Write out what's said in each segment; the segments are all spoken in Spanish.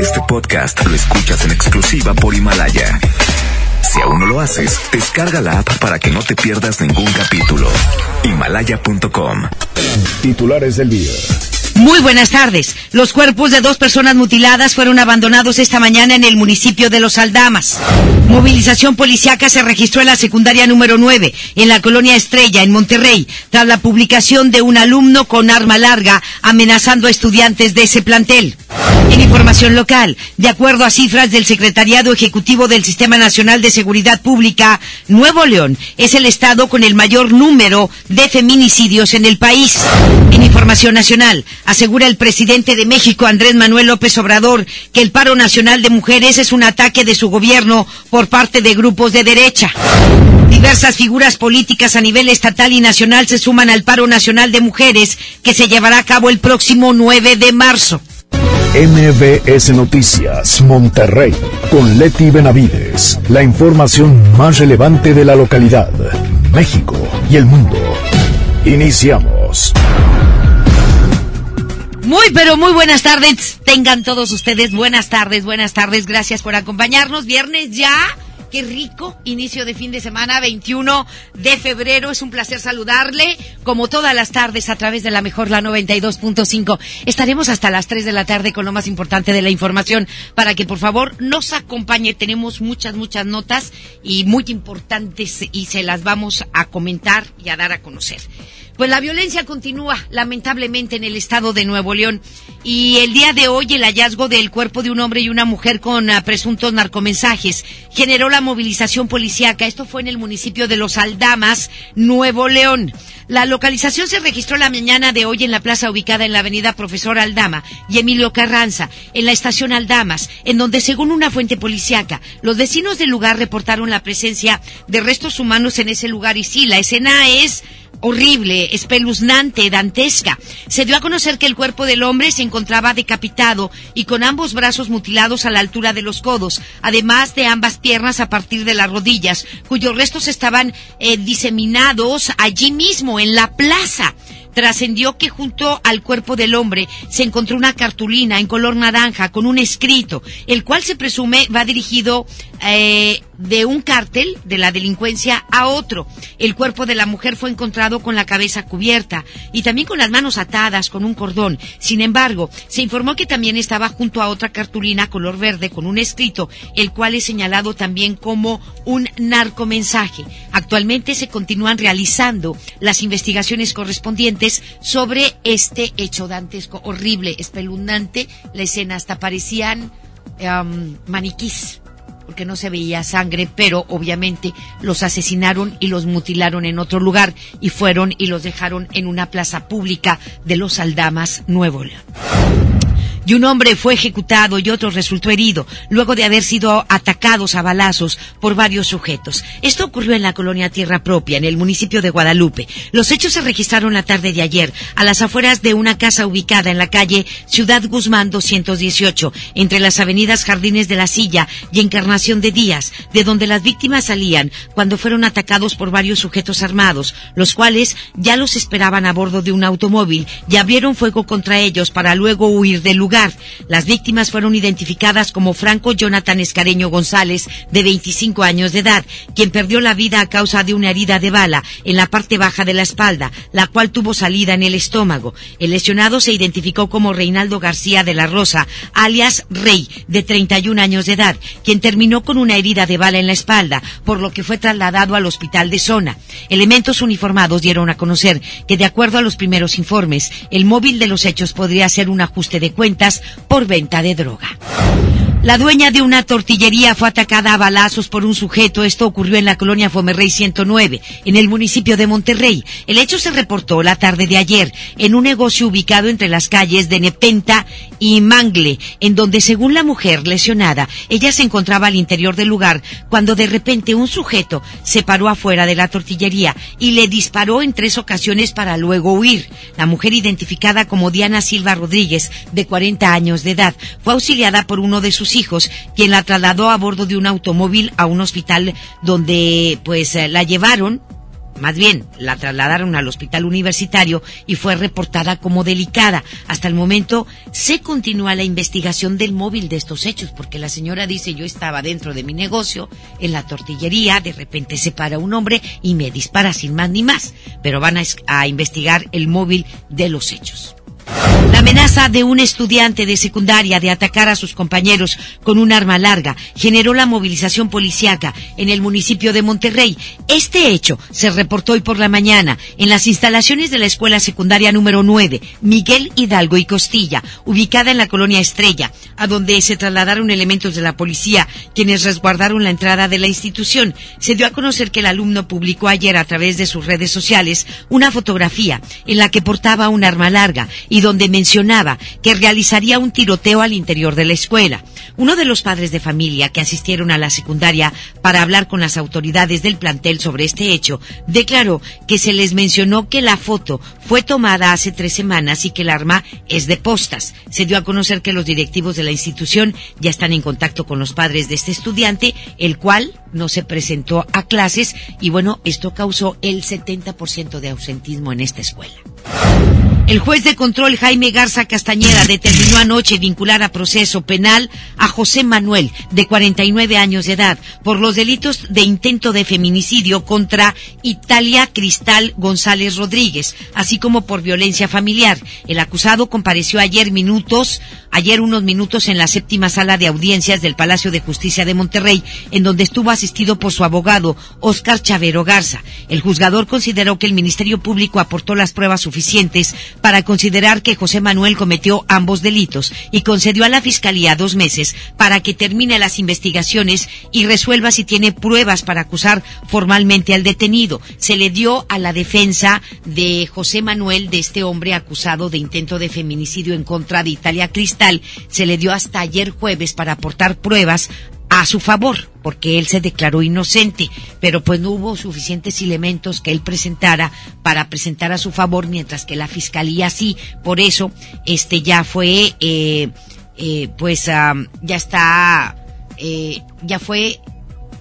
Este podcast lo escuchas en exclusiva por Himalaya. Si aún no lo haces, descarga la app para que no te pierdas ningún capítulo. Himalaya.com. Titulares del día. Muy buenas tardes. Los cuerpos de dos personas mutiladas fueron abandonados esta mañana en el municipio de Los Aldamas. Movilización policiaca se registró en la secundaria número 9, en la colonia Estrella, en Monterrey, tras la publicación de un alumno con arma larga amenazando a estudiantes de ese plantel. En información local, de acuerdo a cifras del Secretariado Ejecutivo del Sistema Nacional de Seguridad Pública, Nuevo León es el estado con el mayor número de feminicidios en el país. En información nacional, asegura el presidente de México, Andrés Manuel López Obrador, que el paro nacional de mujeres es un ataque de su gobierno por parte de grupos de derecha. Diversas figuras políticas a nivel estatal y nacional se suman al paro nacional de mujeres que se llevará a cabo el próximo 9 de marzo. MBS Noticias, Monterrey, con Leti Benavides. La información más relevante de la localidad, México y el mundo. Iniciamos. Muy, pero muy buenas tardes. Tengan todos ustedes buenas tardes, buenas tardes. Gracias por acompañarnos. Viernes ya. Qué rico inicio de fin de semana, 21 de febrero. Es un placer saludarle, como todas las tardes, a través de la mejor, la 92.5. Estaremos hasta las 3 de la tarde con lo más importante de la información para que, por favor, nos acompañe. Tenemos muchas, muchas notas y muy importantes y se las vamos a comentar y a dar a conocer. Pues la violencia continúa, lamentablemente, en el estado de Nuevo León. Y el día de hoy el hallazgo del cuerpo de un hombre y una mujer con uh, presuntos narcomensajes generó la movilización policíaca. Esto fue en el municipio de Los Aldamas, Nuevo León. La localización se registró la mañana de hoy en la plaza ubicada en la avenida Profesor Aldama y Emilio Carranza, en la estación Aldamas, en donde, según una fuente policíaca, los vecinos del lugar reportaron la presencia de restos humanos en ese lugar. Y sí, la escena es horrible, espeluznante, dantesca. Se dio a conocer que el cuerpo del hombre se encontraba decapitado y con ambos brazos mutilados a la altura de los codos, además de ambas piernas a partir de las rodillas, cuyos restos estaban eh, diseminados allí mismo, en la plaza trascendió que junto al cuerpo del hombre se encontró una cartulina en color naranja con un escrito, el cual se presume va dirigido eh, de un cártel de la delincuencia a otro. El cuerpo de la mujer fue encontrado con la cabeza cubierta y también con las manos atadas con un cordón. Sin embargo, se informó que también estaba junto a otra cartulina color verde con un escrito, el cual es señalado también como un narcomensaje. Actualmente se continúan realizando las investigaciones correspondientes sobre este hecho dantesco, horrible, espeluznante. La escena hasta parecían maniquís porque no se veía sangre, pero obviamente los asesinaron y los mutilaron en otro lugar y fueron y los dejaron en una plaza pública de los Aldamas, Nuevo y un hombre fue ejecutado y otro resultó herido luego de haber sido atacados a balazos por varios sujetos. Esto ocurrió en la colonia Tierra Propia, en el municipio de Guadalupe. Los hechos se registraron la tarde de ayer a las afueras de una casa ubicada en la calle Ciudad Guzmán 218, entre las avenidas Jardines de la Silla y Encarnación de Díaz, de donde las víctimas salían cuando fueron atacados por varios sujetos armados, los cuales ya los esperaban a bordo de un automóvil y abrieron fuego contra ellos para luego huir del lugar. Las víctimas fueron identificadas como Franco Jonathan Escareño González, de 25 años de edad, quien perdió la vida a causa de una herida de bala en la parte baja de la espalda, la cual tuvo salida en el estómago. El lesionado se identificó como Reinaldo García de la Rosa, alias Rey, de 31 años de edad, quien terminó con una herida de bala en la espalda, por lo que fue trasladado al hospital de zona. Elementos uniformados dieron a conocer que, de acuerdo a los primeros informes, el móvil de los hechos podría ser un ajuste de cuentas por venta de droga. La dueña de una tortillería fue atacada a balazos por un sujeto. Esto ocurrió en la colonia Fomerrey 109, en el municipio de Monterrey. El hecho se reportó la tarde de ayer en un negocio ubicado entre las calles de Nepenta y Mangle, en donde, según la mujer lesionada, ella se encontraba al interior del lugar cuando de repente un sujeto se paró afuera de la tortillería y le disparó en tres ocasiones para luego huir. La mujer identificada como Diana Silva Rodríguez, de 40 años de edad, fue auxiliada por uno de sus hijos, quien la trasladó a bordo de un automóvil a un hospital donde pues eh, la llevaron más bien la trasladaron al hospital universitario y fue reportada como delicada. Hasta el momento se continúa la investigación del móvil de estos hechos, porque la señora dice yo estaba dentro de mi negocio, en la tortillería, de repente se para un hombre y me dispara sin más ni más, pero van a, a investigar el móvil de los hechos. La amenaza de un estudiante de secundaria de atacar a sus compañeros con un arma larga generó la movilización policiaca en el municipio de Monterrey. Este hecho se reportó hoy por la mañana en las instalaciones de la escuela secundaria número 9, Miguel Hidalgo y Costilla, ubicada en la colonia Estrella, a donde se trasladaron elementos de la policía, quienes resguardaron la entrada de la institución. Se dio a conocer que el alumno publicó ayer a través de sus redes sociales una fotografía en la que portaba un arma larga y donde mencionaba que realizaría un tiroteo al interior de la escuela. Uno de los padres de familia que asistieron a la secundaria para hablar con las autoridades del plantel sobre este hecho declaró que se les mencionó que la foto fue tomada hace tres semanas y que el arma es de postas. Se dio a conocer que los directivos de la institución ya están en contacto con los padres de este estudiante, el cual no se presentó a clases y bueno, esto causó el 70% de ausentismo en esta escuela. El juez de control Jaime Garza Castañeda determinó anoche vincular a proceso penal a José Manuel, de 49 años de edad, por los delitos de intento de feminicidio contra Italia Cristal González Rodríguez, así como por violencia familiar. El acusado compareció ayer minutos, ayer unos minutos en la séptima sala de audiencias del Palacio de Justicia de Monterrey, en donde estuvo asistido por su abogado, Óscar Chavero Garza. El juzgador consideró que el Ministerio Público aportó las pruebas suficientes para considerar que José Manuel cometió ambos delitos y concedió a la Fiscalía dos meses para que termine las investigaciones y resuelva si tiene pruebas para acusar formalmente al detenido. Se le dio a la defensa de José Manuel, de este hombre acusado de intento de feminicidio en contra de Italia Cristal, se le dio hasta ayer jueves para aportar pruebas a su favor, porque él se declaró inocente, pero pues no hubo suficientes elementos que él presentara para presentar a su favor, mientras que la fiscalía sí, por eso este ya fue, eh, eh, pues ya está, eh, ya fue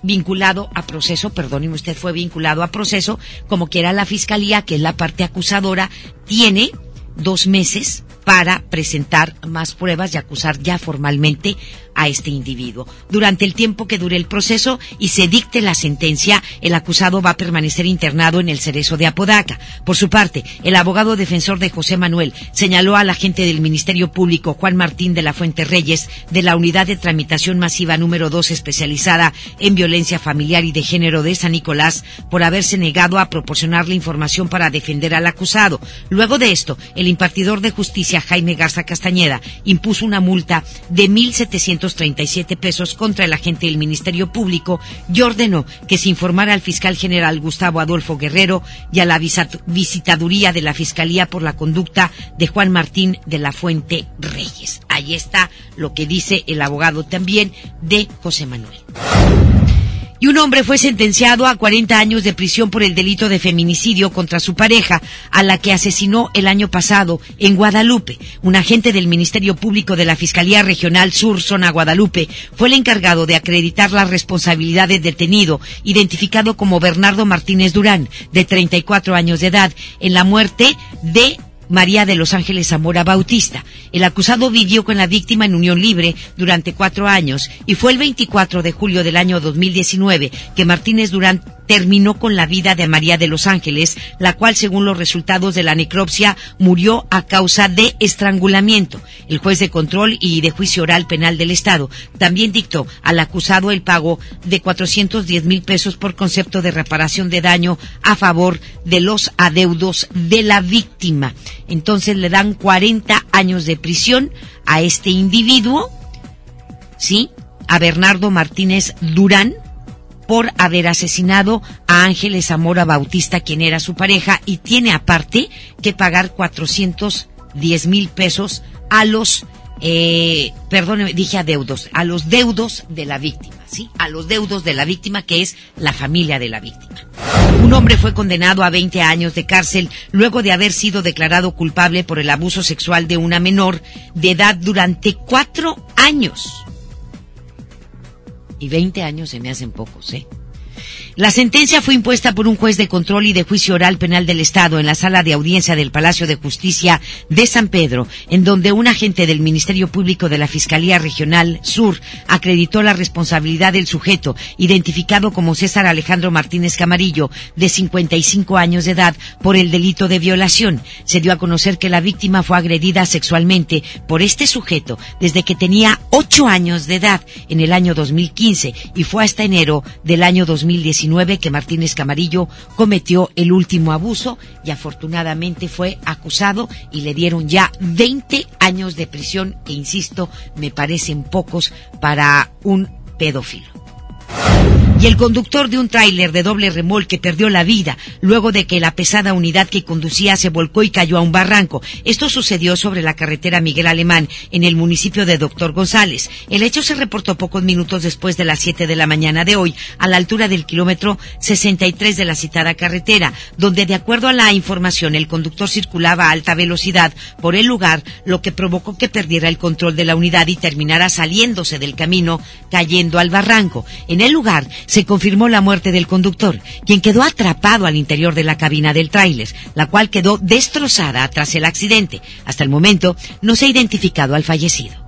vinculado a proceso, perdóneme usted, fue vinculado a proceso, como quiera la fiscalía, que es la parte acusadora, tiene dos meses para presentar más pruebas y acusar ya formalmente a este individuo. Durante el tiempo que dure el proceso y se dicte la sentencia, el acusado va a permanecer internado en el cerezo de Apodaca. Por su parte, el abogado defensor de José Manuel señaló al agente del Ministerio Público, Juan Martín de la Fuente Reyes, de la Unidad de Tramitación Masiva número 2 especializada en violencia familiar y de género de San Nicolás, por haberse negado a proporcionar la información para defender al acusado. Luego de esto, el impartidor de justicia, Jaime Garza Castañeda, impuso una multa de 1.700 siete pesos contra el agente del Ministerio Público y ordenó que se informara al fiscal general Gustavo Adolfo Guerrero y a la visitaduría de la Fiscalía por la conducta de Juan Martín de la Fuente Reyes. Ahí está lo que dice el abogado también de José Manuel y un hombre fue sentenciado a 40 años de prisión por el delito de feminicidio contra su pareja, a la que asesinó el año pasado en Guadalupe. Un agente del Ministerio Público de la Fiscalía Regional Sur, zona Guadalupe, fue el encargado de acreditar la responsabilidad del detenido, identificado como Bernardo Martínez Durán, de 34 años de edad, en la muerte de María de los Ángeles Zamora Bautista. El acusado vivió con la víctima en unión libre durante cuatro años y fue el 24 de julio del año 2019 que Martínez Durán terminó con la vida de María de los Ángeles, la cual, según los resultados de la necropsia, murió a causa de estrangulamiento. El juez de control y de juicio oral penal del Estado también dictó al acusado el pago de 410 mil pesos por concepto de reparación de daño a favor de los adeudos de la víctima. Entonces le dan 40 años de prisión a este individuo, ¿sí? A Bernardo Martínez Durán, por haber asesinado a Ángeles Zamora Bautista, quien era su pareja, y tiene aparte que pagar 410 mil pesos a los, eh, perdón, dije a deudos, a los deudos de la víctima, ¿sí? A los deudos de la víctima, que es la familia de la víctima. Un hombre fue condenado a 20 años de cárcel luego de haber sido declarado culpable por el abuso sexual de una menor de edad durante cuatro años y 20 años se me hacen pocos, ¿eh? La sentencia fue impuesta por un juez de control y de juicio oral penal del Estado en la sala de audiencia del Palacio de Justicia de San Pedro, en donde un agente del Ministerio Público de la Fiscalía Regional Sur acreditó la responsabilidad del sujeto, identificado como César Alejandro Martínez Camarillo, de 55 años de edad, por el delito de violación. Se dio a conocer que la víctima fue agredida sexualmente por este sujeto desde que tenía 8 años de edad en el año 2015 y fue hasta enero del año 2019 que Martínez Camarillo cometió el último abuso y afortunadamente fue acusado y le dieron ya 20 años de prisión que, insisto, me parecen pocos para un pedófilo y el conductor de un tráiler de doble remolque perdió la vida luego de que la pesada unidad que conducía se volcó y cayó a un barranco. Esto sucedió sobre la carretera Miguel Alemán, en el municipio de Doctor González. El hecho se reportó pocos minutos después de las 7 de la mañana de hoy, a la altura del kilómetro 63 de la citada carretera, donde de acuerdo a la información el conductor circulaba a alta velocidad por el lugar, lo que provocó que perdiera el control de la unidad y terminara saliéndose del camino, cayendo al barranco. En el lugar se confirmó la muerte del conductor, quien quedó atrapado al interior de la cabina del tráiler, la cual quedó destrozada tras el accidente. Hasta el momento no se ha identificado al fallecido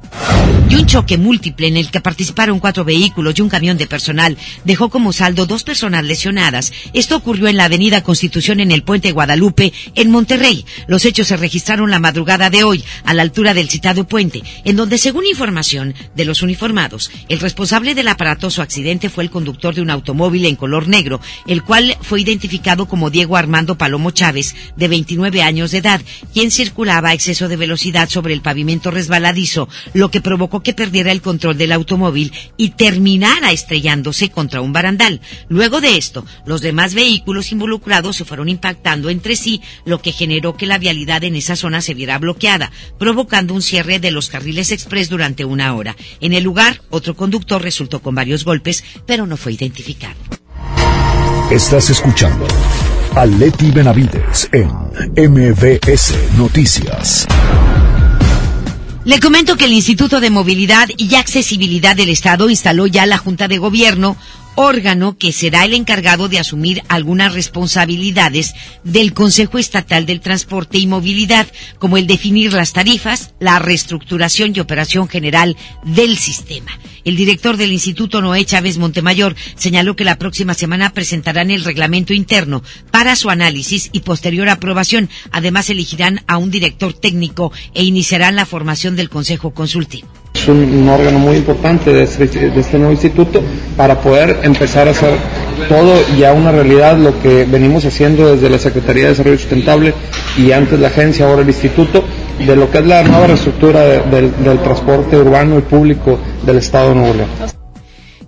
y un choque múltiple en el que participaron cuatro vehículos y un camión de personal dejó como saldo dos personas lesionadas. Esto ocurrió en la avenida Constitución en el puente Guadalupe, en Monterrey. Los hechos se registraron la madrugada de hoy, a la altura del citado puente, en donde, según información de los uniformados, el responsable del aparatoso accidente fue el conductor de un automóvil en color negro, el cual fue identificado como Diego Armando Palomo Chávez, de 29 años de edad, quien circulaba a exceso de velocidad sobre el pavimento resbaladizo, que provocó que perdiera el control del automóvil y terminara estrellándose contra un barandal. Luego de esto, los demás vehículos involucrados se fueron impactando entre sí, lo que generó que la vialidad en esa zona se viera bloqueada, provocando un cierre de los carriles express durante una hora. En el lugar, otro conductor resultó con varios golpes, pero no fue identificado. Estás escuchando a Leti Benavides en MBS Noticias. Le comento que el Instituto de Movilidad y Accesibilidad del Estado instaló ya la Junta de Gobierno órgano que será el encargado de asumir algunas responsabilidades del Consejo Estatal del Transporte y Movilidad, como el definir las tarifas, la reestructuración y operación general del sistema. El director del Instituto Noé Chávez Montemayor señaló que la próxima semana presentarán el reglamento interno para su análisis y posterior aprobación. Además, elegirán a un director técnico e iniciarán la formación del Consejo Consultivo. Un, órgano muy importante de este, de este nuevo instituto para poder empezar a hacer todo ya una realidad lo que venimos haciendo desde la Secretaría de Desarrollo Sustentable y antes la agencia, ahora el instituto, de lo que es la nueva reestructura del, del transporte urbano y público del Estado de Nuevo León.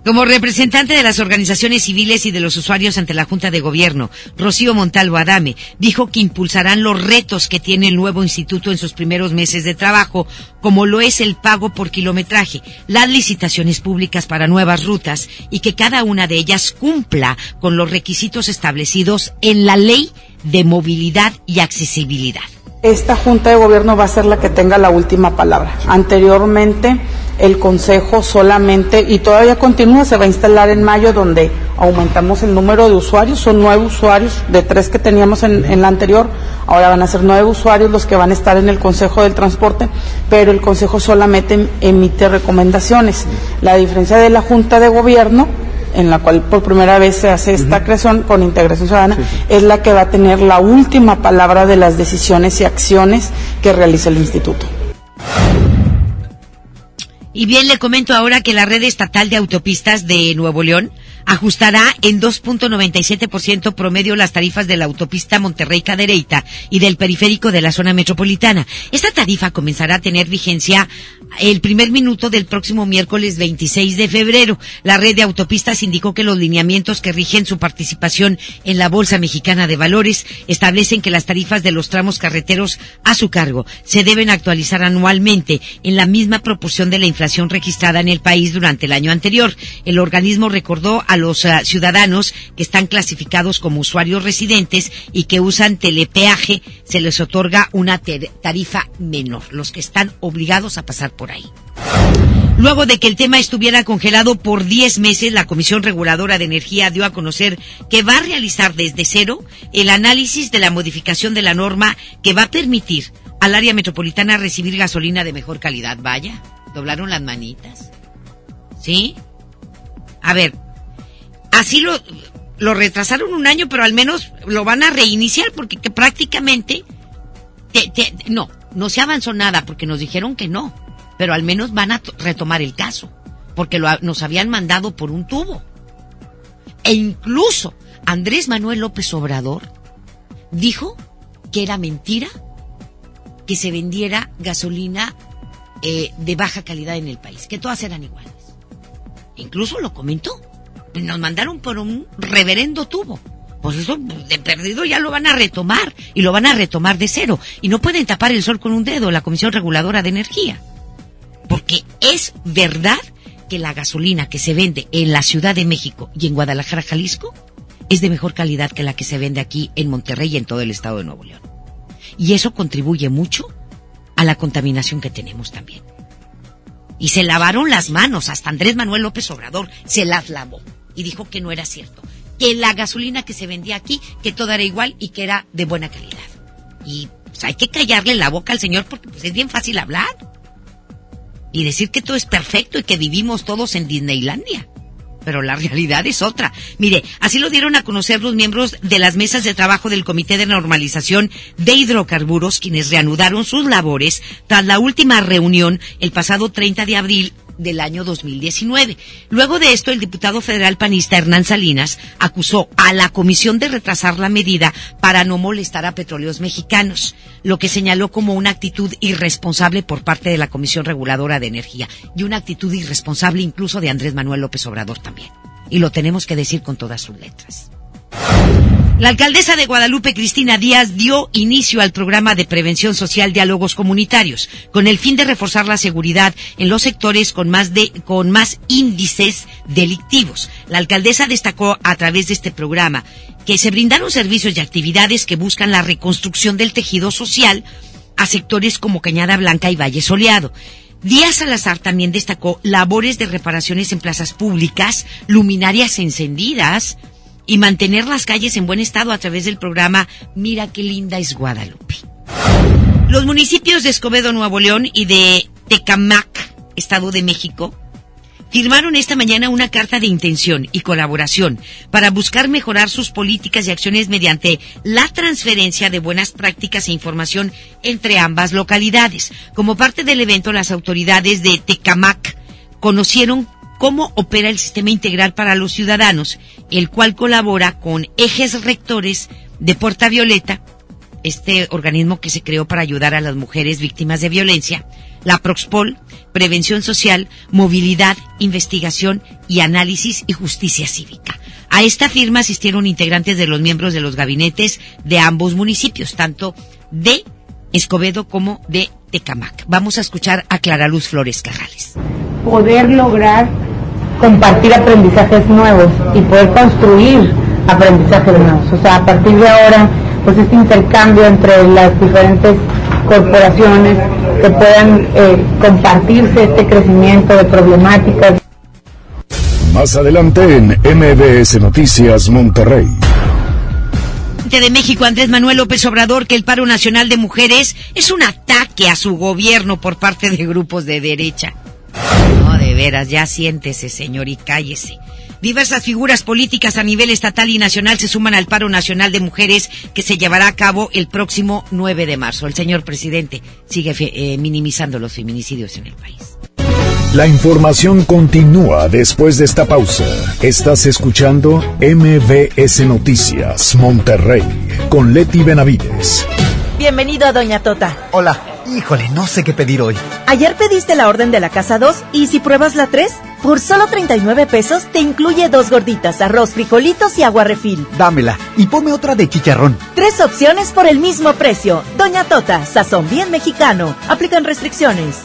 Como representante de las organizaciones civiles y de los usuarios ante la Junta de Gobierno, Rocío Montalvo Adame dijo que impulsarán los retos que tiene el nuevo instituto en sus primeros meses de trabajo, como lo es el pago por kilometraje, las licitaciones públicas para nuevas rutas y que cada una de ellas cumpla con los requisitos establecidos en la Ley de Movilidad y Accesibilidad. Esta Junta de Gobierno va a ser la que tenga la última palabra. Anteriormente, el Consejo solamente, y todavía continúa, se va a instalar en mayo, donde aumentamos el número de usuarios. Son nueve usuarios de tres que teníamos en, la anterior. Ahora van a ser nueve usuarios los que van a estar en el Consejo del Transporte, pero el Consejo solamente emite recomendaciones. La diferencia de la Junta de Gobierno en la cual por primera vez se hace esta creación con integración ciudadana, es la que va a tener la última palabra de las decisiones y acciones que realiza el instituto. Y bien, le comento ahora que la red estatal de autopistas de Nuevo León ajustará en 2.97% promedio las tarifas de la autopista Monterrey-Cadereyta y del periférico de la zona metropolitana. Esta tarifa comenzará a tener vigencia el primer minuto del próximo miércoles 26 de febrero. La red de autopistas indicó que los lineamientos que rigen su participación en la Bolsa Mexicana de Valores establecen que las tarifas de los tramos carreteros a su cargo se deben actualizar anualmente en la misma proporción de la inflación registrada en el país durante el año anterior. El organismo recordó a los eh, ciudadanos que están clasificados como usuarios residentes y que usan telepeaje, se les otorga una tarifa menor, los que están obligados a pasar por ahí. Luego de que el tema estuviera congelado por 10 meses, la Comisión Reguladora de Energía dio a conocer que va a realizar desde cero el análisis de la modificación de la norma que va a permitir al área metropolitana recibir gasolina de mejor calidad. Vaya, doblaron las manitas. ¿Sí? A ver, así lo, lo retrasaron un año, pero al menos lo van a reiniciar porque prácticamente no, no se avanzó nada porque nos dijeron que no pero al menos van a retomar el caso, porque lo, nos habían mandado por un tubo. E incluso Andrés Manuel López Obrador dijo que era mentira que se vendiera gasolina eh, de baja calidad en el país, que todas eran iguales. Incluso lo comentó. Nos mandaron por un reverendo tubo. Pues eso de perdido ya lo van a retomar y lo van a retomar de cero. Y no pueden tapar el sol con un dedo la Comisión Reguladora de Energía. Porque es verdad que la gasolina que se vende en la Ciudad de México y en Guadalajara, Jalisco, es de mejor calidad que la que se vende aquí en Monterrey y en todo el estado de Nuevo León. Y eso contribuye mucho a la contaminación que tenemos también. Y se lavaron las manos, hasta Andrés Manuel López Obrador se las lavó y dijo que no era cierto, que la gasolina que se vendía aquí, que todo era igual y que era de buena calidad. Y pues, hay que callarle la boca al señor porque pues, es bien fácil hablar y decir que todo es perfecto y que vivimos todos en Disneylandia. Pero la realidad es otra. Mire, así lo dieron a conocer los miembros de las mesas de trabajo del Comité de Normalización de Hidrocarburos, quienes reanudaron sus labores tras la última reunión el pasado 30 de abril del año 2019. Luego de esto, el diputado federal panista Hernán Salinas acusó a la comisión de retrasar la medida para no molestar a petróleos mexicanos, lo que señaló como una actitud irresponsable por parte de la Comisión Reguladora de Energía y una actitud irresponsable incluso de Andrés Manuel López Obrador también. Y lo tenemos que decir con todas sus letras. La alcaldesa de Guadalupe, Cristina Díaz, dio inicio al programa de prevención social Diálogos Comunitarios, con el fin de reforzar la seguridad en los sectores con más, de, con más índices delictivos. La alcaldesa destacó a través de este programa que se brindaron servicios y actividades que buscan la reconstrucción del tejido social a sectores como Cañada Blanca y Valle Soleado. Díaz Salazar también destacó labores de reparaciones en plazas públicas, luminarias encendidas, y mantener las calles en buen estado a través del programa Mira qué linda es Guadalupe. Los municipios de Escobedo, Nuevo León y de Tecamac, Estado de México, firmaron esta mañana una carta de intención y colaboración para buscar mejorar sus políticas y acciones mediante la transferencia de buenas prácticas e información entre ambas localidades. Como parte del evento, las autoridades de Tecamac conocieron cómo opera el sistema integral para los ciudadanos, el cual colabora con ejes rectores de Puerta Violeta, este organismo que se creó para ayudar a las mujeres víctimas de violencia, la Proxpol, Prevención Social, Movilidad, Investigación y Análisis y Justicia Cívica. A esta firma asistieron integrantes de los miembros de los gabinetes de ambos municipios, tanto de Escobedo como de Tecamac. Vamos a escuchar a Clara Luz Flores Carrales. Poder lograr compartir aprendizajes nuevos y poder construir aprendizajes nuevos. O sea, a partir de ahora, pues este intercambio entre las diferentes corporaciones que puedan eh, compartirse este crecimiento de problemáticas. Más adelante en MBS Noticias Monterrey de México, Andrés Manuel López Obrador, que el paro nacional de mujeres es un ataque a su gobierno por parte de grupos de derecha. No, de veras, ya siéntese, señor, y cállese. Diversas figuras políticas a nivel estatal y nacional se suman al paro nacional de mujeres que se llevará a cabo el próximo 9 de marzo. El señor presidente sigue eh, minimizando los feminicidios en el país. La información continúa después de esta pausa. Estás escuchando MBS Noticias Monterrey con Leti Benavides. Bienvenido a Doña Tota. Hola. Híjole, no sé qué pedir hoy. Ayer pediste la orden de la casa 2 y si pruebas la 3, por solo 39 pesos te incluye dos gorditas, arroz, frijolitos y agua refil. Dámela y ponme otra de chicharrón. Tres opciones por el mismo precio. Doña Tota, sazón bien mexicano. Aplican restricciones.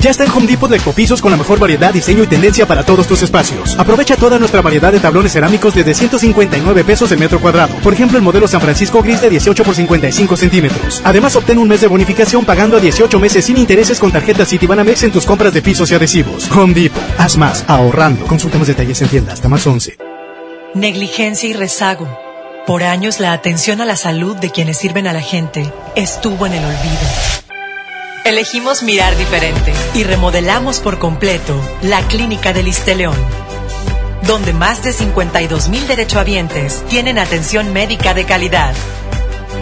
Ya está en Home Depot de Ecopisos con la mejor variedad, diseño y tendencia para todos tus espacios. Aprovecha toda nuestra variedad de tablones cerámicos desde 159 pesos el metro cuadrado. Por ejemplo, el modelo San Francisco Gris de 18 por 55 centímetros. Además, obtén un mes de bonificación pagando a 18 meses sin intereses con tarjeta Citibanamex en tus compras de pisos y adhesivos. Home Depot. Haz más, ahorrando. Consulta más detalles en tienda hasta más 11. Negligencia y rezago. Por años la atención a la salud de quienes sirven a la gente estuvo en el olvido. Elegimos mirar diferente y remodelamos por completo la Clínica del Isteleón, donde más de 52 mil derechohabientes tienen atención médica de calidad.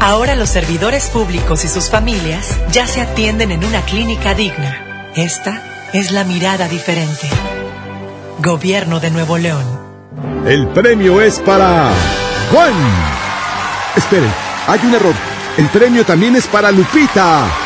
Ahora los servidores públicos y sus familias ya se atienden en una clínica digna. Esta es la mirada diferente. Gobierno de Nuevo León. El premio es para Juan. Esperen, hay un error. El premio también es para Lupita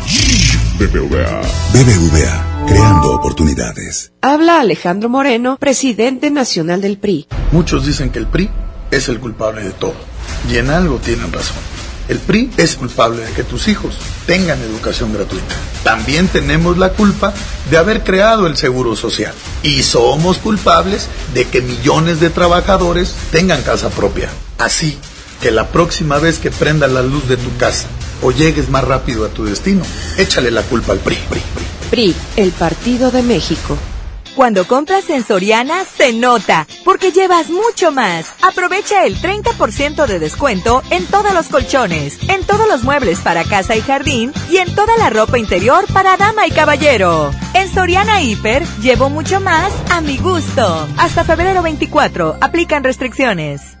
creando oportunidades. Habla Alejandro Moreno, presidente nacional del PRI. Muchos dicen que el PRI es el culpable de todo. Y en algo tienen razón. El PRI es culpable de que tus hijos tengan educación gratuita. También tenemos la culpa de haber creado el Seguro Social. Y somos culpables de que millones de trabajadores tengan casa propia. Así que la próxima vez que prenda la luz de tu casa o llegues más rápido a tu destino, échale la culpa al PRI. PRI, PRI. PRI, el Partido de México. Cuando compras en Soriana, se nota, porque llevas mucho más. Aprovecha el 30% de descuento en todos los colchones, en todos los muebles para casa y jardín y en toda la ropa interior para dama y caballero. En Soriana Hiper, llevo mucho más a mi gusto. Hasta febrero 24, aplican restricciones.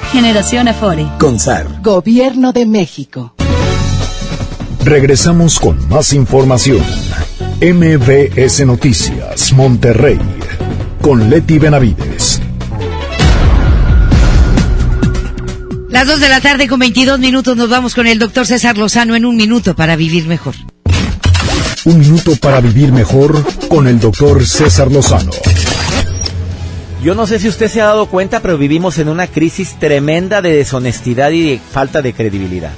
Generación Afore. Con SAR. Gobierno de México. Regresamos con más información. MBS Noticias, Monterrey, con Leti Benavides. Las dos de la tarde con 22 minutos nos vamos con el doctor César Lozano en un minuto para vivir mejor. Un minuto para vivir mejor con el doctor César Lozano. Yo no sé si usted se ha dado cuenta, pero vivimos en una crisis tremenda de deshonestidad y de falta de credibilidad.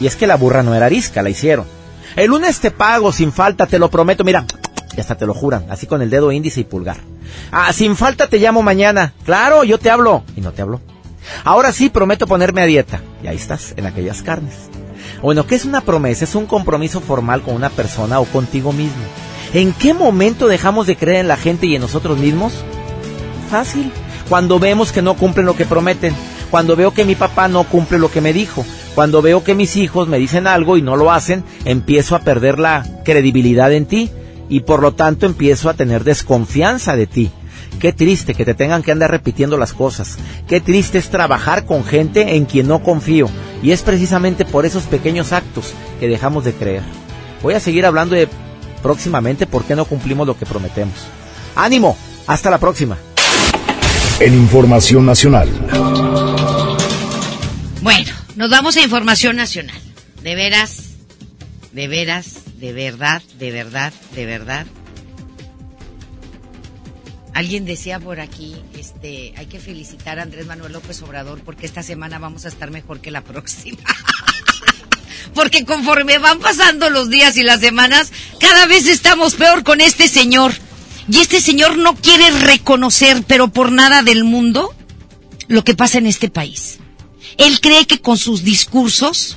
Y es que la burra no era arisca, la hicieron. El lunes te pago sin falta, te lo prometo, mira, y hasta te lo juran, así con el dedo índice y pulgar. Ah, sin falta te llamo mañana. Claro, yo te hablo. Y no te hablo. Ahora sí prometo ponerme a dieta. Y ahí estás, en aquellas carnes. Bueno, ¿qué es una promesa? Es un compromiso formal con una persona o contigo mismo. ¿En qué momento dejamos de creer en la gente y en nosotros mismos? Fácil. Cuando vemos que no cumplen lo que prometen. Cuando veo que mi papá no cumple lo que me dijo. Cuando veo que mis hijos me dicen algo y no lo hacen, empiezo a perder la credibilidad en ti y por lo tanto empiezo a tener desconfianza de ti. Qué triste que te tengan que andar repitiendo las cosas. Qué triste es trabajar con gente en quien no confío. Y es precisamente por esos pequeños actos que dejamos de creer. Voy a seguir hablando de próximamente por qué no cumplimos lo que prometemos. Ánimo, hasta la próxima. En Información Nacional. Bueno, nos vamos a Información Nacional. De veras, de veras, de verdad, de verdad, de verdad. Alguien decía por aquí, este, hay que felicitar a Andrés Manuel López Obrador porque esta semana vamos a estar mejor que la próxima. porque conforme van pasando los días y las semanas, cada vez estamos peor con este señor. Y este señor no quiere reconocer, pero por nada del mundo, lo que pasa en este país. Él cree que con sus discursos,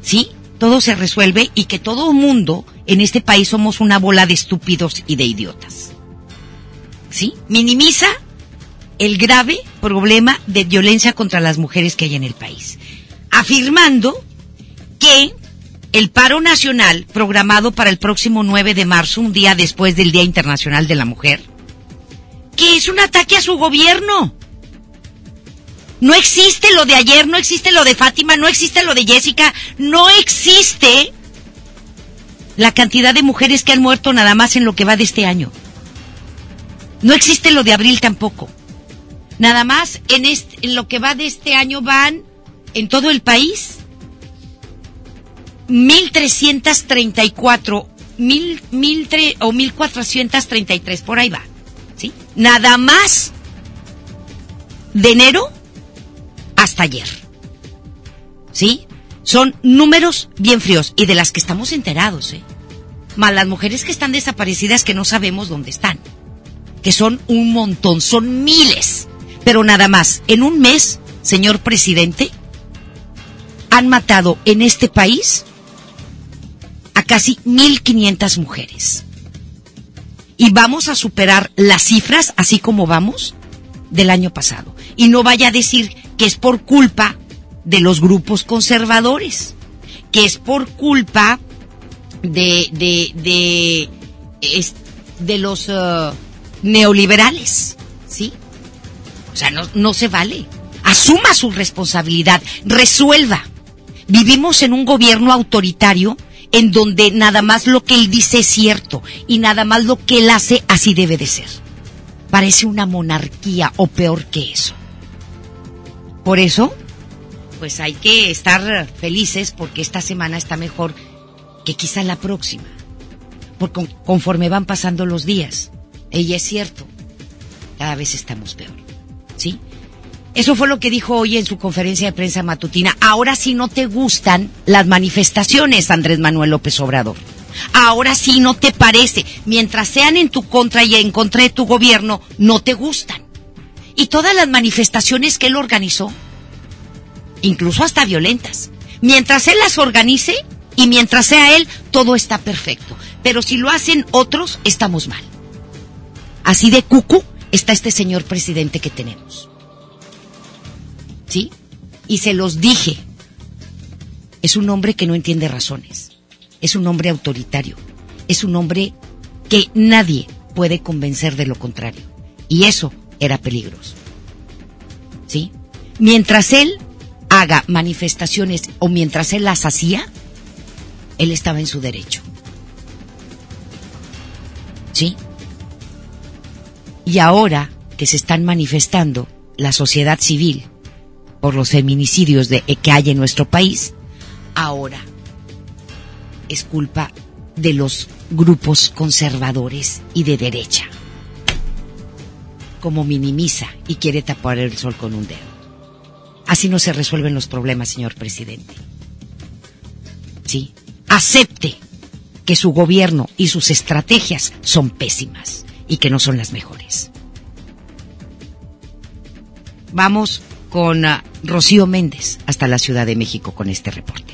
¿sí? Todo se resuelve y que todo mundo en este país somos una bola de estúpidos y de idiotas. ¿Sí? Minimiza el grave problema de violencia contra las mujeres que hay en el país, afirmando que el paro nacional programado para el próximo 9 de marzo, un día después del Día Internacional de la Mujer, que es un ataque a su gobierno. No existe lo de ayer, no existe lo de Fátima, no existe lo de Jessica, no existe la cantidad de mujeres que han muerto nada más en lo que va de este año. No existe lo de abril tampoco. Nada más en, este, en lo que va de este año van en todo el país 1334 mil, mil tre, o 1433 por ahí va. ¿Sí? Nada más de enero hasta ayer. ¿Sí? Son números bien fríos y de las que estamos enterados, ¿eh? Más las mujeres que están desaparecidas que no sabemos dónde están. Que son un montón, son miles. Pero nada más, en un mes, señor presidente, han matado en este país a casi 1.500 mujeres. Y vamos a superar las cifras, así como vamos, del año pasado. Y no vaya a decir que es por culpa de los grupos conservadores, que es por culpa de, de, de, de los uh, neoliberales, ¿sí? O sea, no, no se vale. Asuma su responsabilidad, resuelva. Vivimos en un gobierno autoritario en donde nada más lo que él dice es cierto y nada más lo que él hace así debe de ser. Parece una monarquía o peor que eso. Por eso, pues hay que estar felices porque esta semana está mejor que quizá la próxima. Porque conforme van pasando los días, ella es cierto, cada vez estamos peor. ¿Sí? Eso fue lo que dijo hoy en su conferencia de prensa matutina. Ahora sí no te gustan las manifestaciones, Andrés Manuel López Obrador. Ahora sí no te parece. Mientras sean en tu contra y en contra de tu gobierno, no te gustan. Y todas las manifestaciones que él organizó, incluso hasta violentas, mientras él las organice y mientras sea él, todo está perfecto. Pero si lo hacen otros, estamos mal. Así de cucu está este señor presidente que tenemos. ¿Sí? Y se los dije. Es un hombre que no entiende razones. Es un hombre autoritario. Es un hombre que nadie puede convencer de lo contrario. Y eso era peligroso. ¿Sí? Mientras él haga manifestaciones o mientras él las hacía, él estaba en su derecho. ¿Sí? Y ahora que se están manifestando la sociedad civil por los feminicidios de, que hay en nuestro país, ahora es culpa de los grupos conservadores y de derecha. Como minimiza y quiere tapar el sol con un dedo. Así no se resuelven los problemas, señor presidente. Sí, acepte que su gobierno y sus estrategias son pésimas y que no son las mejores. Vamos con uh, Rocío Méndez hasta la Ciudad de México con este reporte.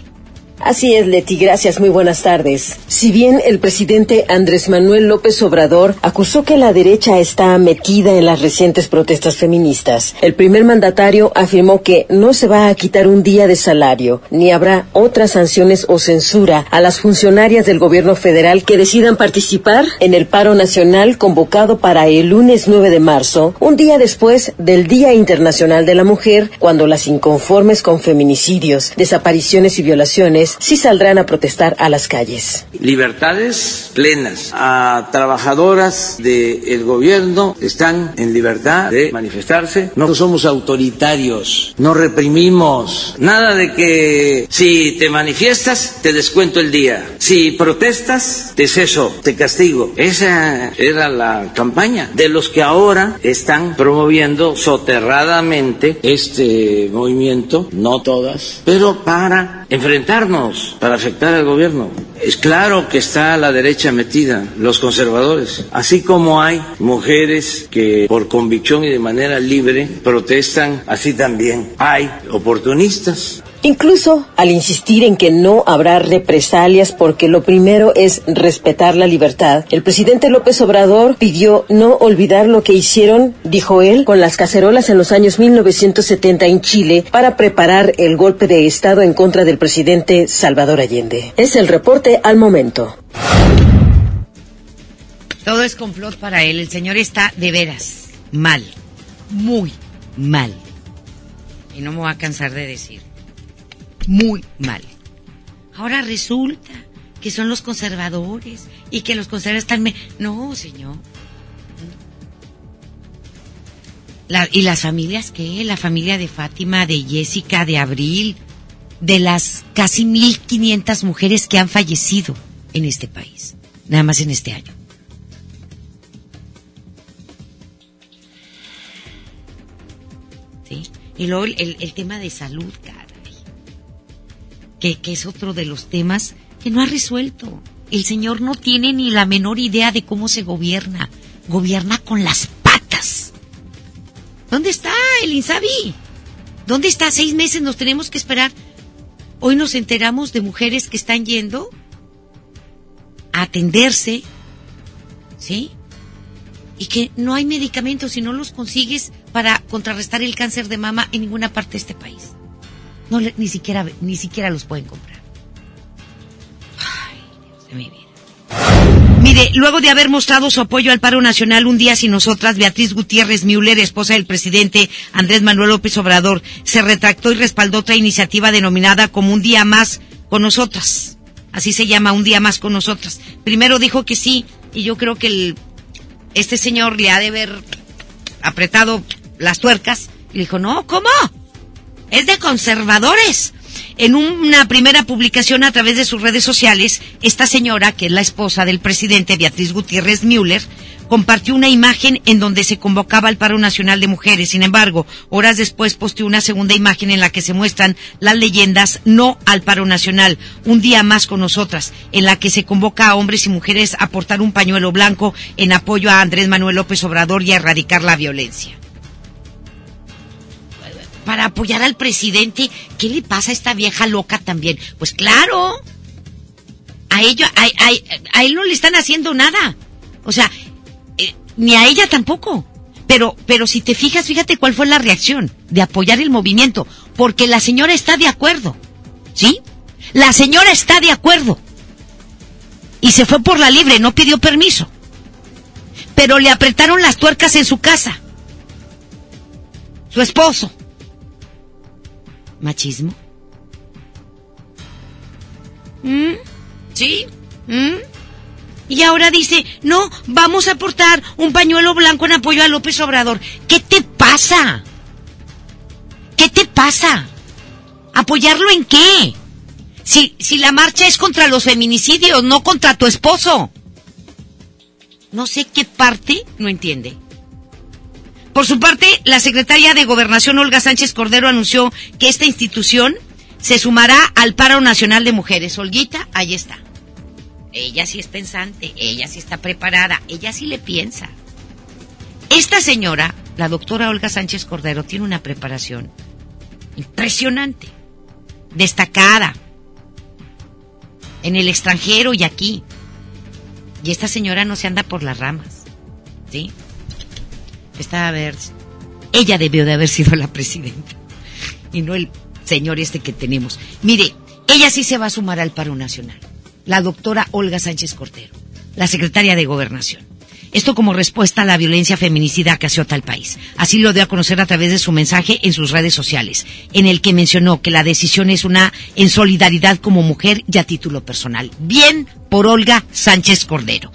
Así es, Leti, gracias, muy buenas tardes. Si bien el presidente Andrés Manuel López Obrador acusó que la derecha está metida en las recientes protestas feministas, el primer mandatario afirmó que no se va a quitar un día de salario, ni habrá otras sanciones o censura a las funcionarias del gobierno federal que decidan participar en el paro nacional convocado para el lunes 9 de marzo, un día después del Día Internacional de la Mujer, cuando las inconformes con feminicidios, desapariciones y violaciones mujeres sí saldrán a protestar a las calles. Libertades plenas. A trabajadoras del gobierno están en libertad de manifestarse. No somos autoritarios, no reprimimos. Nada de que si te manifiestas te descuento el día. Si protestas te ceso, te castigo. Esa era la campaña de los que ahora están promoviendo soterradamente este movimiento, no todas, pero para enfrentarnos, para afectar al gobierno. Es claro que está la derecha metida, los conservadores, así como hay mujeres que por convicción y de manera libre protestan, así también hay oportunistas Incluso al insistir en que no habrá represalias porque lo primero es respetar la libertad, el presidente López Obrador pidió no olvidar lo que hicieron, dijo él, con las cacerolas en los años 1970 en Chile para preparar el golpe de Estado en contra del presidente Salvador Allende. Es el reporte al momento. Todo es complot para él. El señor está de veras mal, muy mal. Y no me voy a cansar de decir muy mal. Ahora resulta que son los conservadores y que los conservadores están... No, señor. ¿Y las familias qué? La familia de Fátima, de Jessica, de Abril, de las casi 1.500 mujeres que han fallecido en este país, nada más en este año. ¿Sí? Y luego el, el tema de salud, que, es otro de los temas que no ha resuelto. El señor no tiene ni la menor idea de cómo se gobierna. Gobierna con las patas. ¿Dónde está el Insabi? ¿Dónde está? Seis meses nos tenemos que esperar. Hoy nos enteramos de mujeres que están yendo a atenderse, ¿sí? Y que no hay medicamentos si no los consigues para contrarrestar el cáncer de mama en ninguna parte de este país. No, ni siquiera, ni siquiera los pueden comprar. Ay, Dios de mi vida. Mire, luego de haber mostrado su apoyo al paro nacional un día sin nosotras, Beatriz Gutiérrez Müller, esposa del presidente Andrés Manuel López Obrador, se retractó y respaldó otra iniciativa denominada como un día más con nosotras. Así se llama, un día más con nosotras. Primero dijo que sí, y yo creo que el, este señor le ha de haber apretado las tuercas. Y dijo, no, ¿cómo? Es de conservadores. En una primera publicación a través de sus redes sociales, esta señora, que es la esposa del presidente Beatriz Gutiérrez Müller, compartió una imagen en donde se convocaba al paro nacional de mujeres. Sin embargo, horas después posteó una segunda imagen en la que se muestran las leyendas no al paro nacional, un día más con nosotras, en la que se convoca a hombres y mujeres a portar un pañuelo blanco en apoyo a Andrés Manuel López Obrador y a erradicar la violencia para apoyar al presidente. ¿Qué le pasa a esta vieja loca también? Pues claro, a ella, a, él no le están haciendo nada. O sea, eh, ni a ella tampoco. Pero, pero si te fijas, fíjate cuál fue la reacción de apoyar el movimiento, porque la señora está de acuerdo, ¿sí? La señora está de acuerdo. Y se fue por la libre, no pidió permiso. Pero le apretaron las tuercas en su casa. Su esposo machismo? ¿Mm? ¿Sí? ¿Mm? Y ahora dice, no, vamos a aportar un pañuelo blanco en apoyo a López Obrador. ¿Qué te pasa? ¿Qué te pasa? ¿Apoyarlo en qué? Si, si la marcha es contra los feminicidios, no contra tu esposo. No sé qué parte no entiende. Por su parte, la secretaria de Gobernación, Olga Sánchez Cordero, anunció que esta institución se sumará al paro nacional de mujeres. Olguita, ahí está. Ella sí es pensante, ella sí está preparada, ella sí le piensa. Esta señora, la doctora Olga Sánchez Cordero, tiene una preparación impresionante, destacada, en el extranjero y aquí. Y esta señora no se anda por las ramas, ¿sí? Está a ver. Ella debió de haber sido la presidenta. Y no el señor este que tenemos. Mire, ella sí se va a sumar al paro nacional. La doctora Olga Sánchez Cortero, la secretaria de Gobernación. Esto como respuesta a la violencia feminicida que azota el país. Así lo dio a conocer a través de su mensaje en sus redes sociales, en el que mencionó que la decisión es una en solidaridad como mujer y a título personal. Bien por Olga Sánchez Cordero.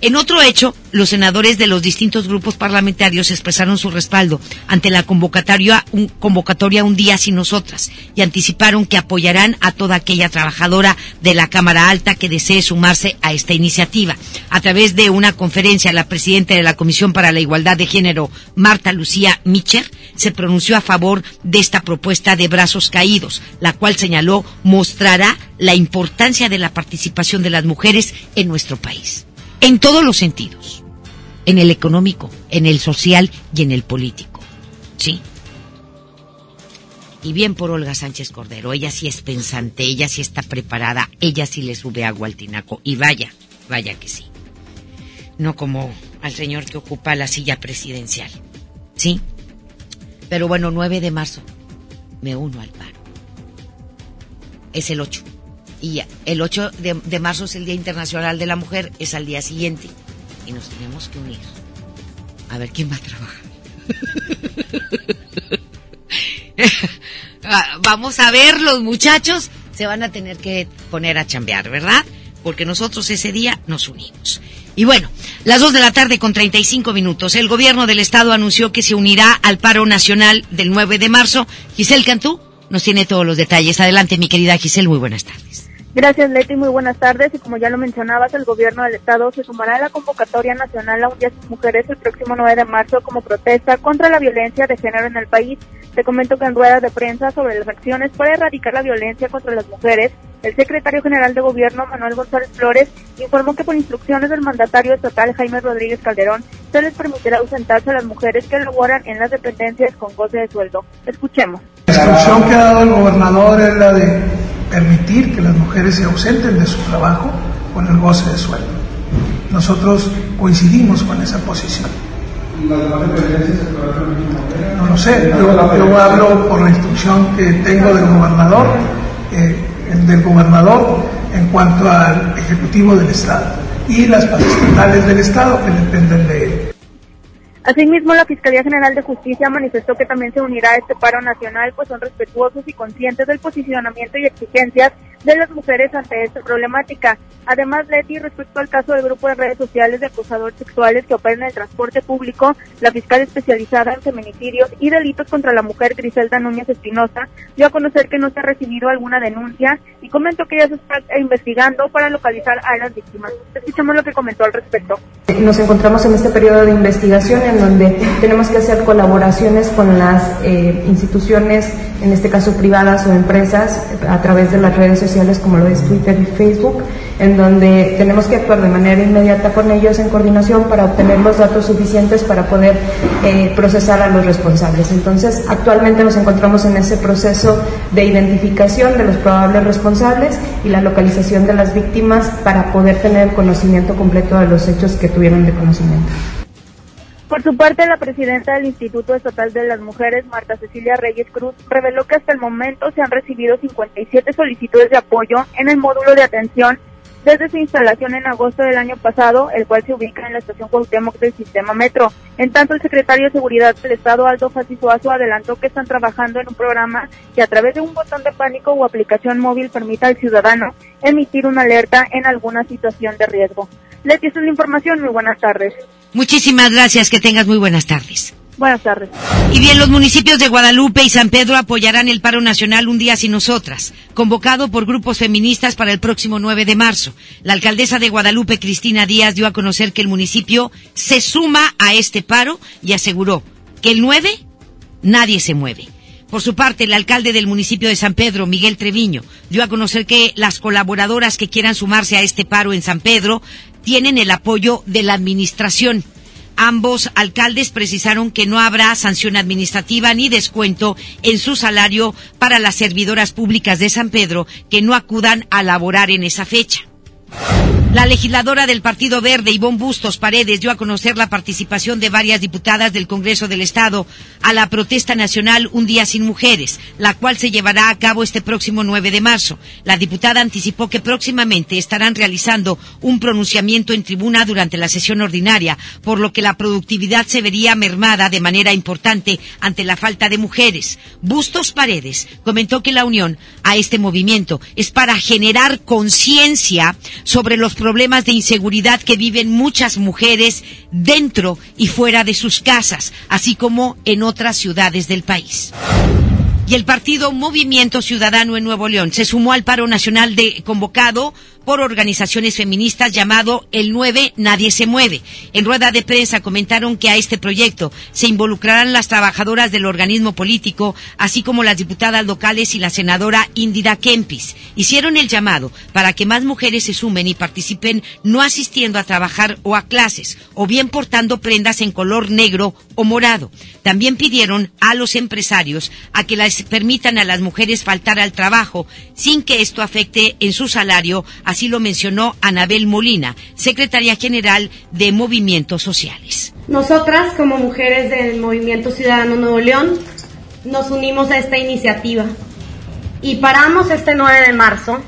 En otro hecho, los senadores de los distintos grupos parlamentarios expresaron su respaldo ante la convocatoria un, un día sin nosotras y anticiparon que apoyarán a toda aquella trabajadora de la Cámara Alta que desee sumarse a esta iniciativa. A través de una conferencia, la presidenta de la Comisión para la Igualdad de Género, Marta Lucía Micher, se pronunció a favor de esta propuesta de brazos caídos, la cual señaló mostrará la importancia de la participación de las mujeres en nuestro país en todos los sentidos, en el económico, en el social y en el político. ¿Sí? Y bien por Olga Sánchez Cordero, ella sí es pensante, ella sí está preparada, ella sí le sube agua al tinaco. Y vaya, vaya que sí. No como al señor que ocupa la silla presidencial. ¿Sí? Pero bueno, 9 de marzo, me uno al paro. Es el 8. Y el 8 de, marzo es el Día Internacional de la Mujer, es al día siguiente. Y nos tenemos que unir. A ver quién va a trabajar. Ah, vamos a ver, los muchachos se van a tener que poner a chambear, ¿verdad? Porque nosotros ese día nos unimos. Y bueno, las 2 de la tarde con 35 minutos, el gobierno del estado anunció que se unirá al paro nacional del 9 de marzo. Giselle Cantú nos tiene todos los detalles. Adelante, mi querida Giselle, muy buenas tardes. Gracias, Leti. Muy buenas tardes. Y como ya lo mencionabas, el gobierno del Estado se sumará a la convocatoria nacional a un día sin mujeres el próximo 9 de marzo como protesta contra la violencia de género en el país. Te comento que en ruedas de prensa sobre las acciones para erradicar la violencia contra las mujeres, el secretario general de gobierno, Manuel González Flores, informó que por instrucciones del mandatario estatal, Jaime Rodríguez Calderón, se les permitirá ausentarse a las mujeres que laboran en las dependencias con goce de sueldo. Escuchemos. La instrucción que ha dado el gobernador es la de permitir que las mujeres se ausenten de su trabajo con el goce de sueldo. Nosotros coincidimos con esa posición. No lo sé, yo, hablo por la instrucción que tengo del gobernador, eh, del gobernador en cuanto al Ejecutivo del Estado y las estatales del Estado que dependen de él. Asimismo, la Fiscalía General de Justicia manifestó que también se unirá a este paro nacional, pues son respetuosos y conscientes del posicionamiento y exigencias de las mujeres ante esta problemática. Además, Leti, respecto al caso del grupo de redes sociales de acosadores sexuales que operan en el transporte público, la fiscal especializada en feminicidios y delitos contra la mujer, Griselda Núñez Espinosa, dio a conocer que no se ha recibido alguna denuncia y comentó que ya se está investigando para localizar a las víctimas. Escuchemos lo que comentó al respecto. Nos encontramos en este periodo de investigación donde tenemos que hacer colaboraciones con las eh, instituciones, en este caso privadas o empresas, a través de las redes sociales como lo es Twitter y Facebook, en donde tenemos que actuar de manera inmediata con ellos en coordinación para obtener los datos suficientes para poder eh, procesar a los responsables. Entonces, actualmente nos encontramos en ese proceso de identificación de los probables responsables y la localización de las víctimas para poder tener conocimiento completo de los hechos que tuvieron de conocimiento. Por su parte, la presidenta del Instituto Estatal de las Mujeres, Marta Cecilia Reyes Cruz, reveló que hasta el momento se han recibido 57 solicitudes de apoyo en el módulo de atención desde su instalación en agosto del año pasado, el cual se ubica en la estación Cuauhtémoc del sistema Metro. En tanto, el secretario de Seguridad del Estado, Aldo Fasisuazo, adelantó que están trabajando en un programa que a través de un botón de pánico o aplicación móvil permita al ciudadano emitir una alerta en alguna situación de riesgo. Leti, esta es la información. Muy buenas tardes. Muchísimas gracias. Que tengas muy buenas tardes. Buenas tardes. Y bien, los municipios de Guadalupe y San Pedro apoyarán el paro nacional Un día sin nosotras, convocado por grupos feministas para el próximo 9 de marzo. La alcaldesa de Guadalupe, Cristina Díaz, dio a conocer que el municipio se suma a este paro y aseguró que el 9 nadie se mueve. Por su parte, el alcalde del municipio de San Pedro, Miguel Treviño, dio a conocer que las colaboradoras que quieran sumarse a este paro en San Pedro tienen el apoyo de la administración. Ambos alcaldes precisaron que no habrá sanción administrativa ni descuento en su salario para las servidoras públicas de San Pedro que no acudan a laborar en esa fecha. La legisladora del Partido Verde, Ivonne Bustos Paredes, dio a conocer la participación de varias diputadas del Congreso del Estado a la protesta nacional Un Día Sin Mujeres, la cual se llevará a cabo este próximo 9 de marzo. La diputada anticipó que próximamente estarán realizando un pronunciamiento en tribuna durante la sesión ordinaria, por lo que la productividad se vería mermada de manera importante ante la falta de mujeres. Bustos Paredes comentó que la unión a este movimiento es para generar conciencia sobre los problemas de inseguridad que viven muchas mujeres dentro y fuera de sus casas, así como en otras ciudades del país. Y el partido Movimiento Ciudadano en Nuevo León se sumó al paro nacional de convocado por organizaciones feministas llamado El 9 Nadie se mueve. En rueda de prensa comentaron que a este proyecto se involucrarán las trabajadoras del organismo político, así como las diputadas locales y la senadora Indira Kempis. Hicieron el llamado para que más mujeres se sumen y participen no asistiendo a trabajar o a clases, o bien portando prendas en color negro o morado. También pidieron a los empresarios a que les permitan a las mujeres faltar al trabajo sin que esto afecte en su salario, lo mencionó Anabel Molina, secretaria general de Movimientos Sociales. Nosotras, como mujeres del Movimiento Ciudadano Nuevo León, nos unimos a esta iniciativa y paramos este 9 de marzo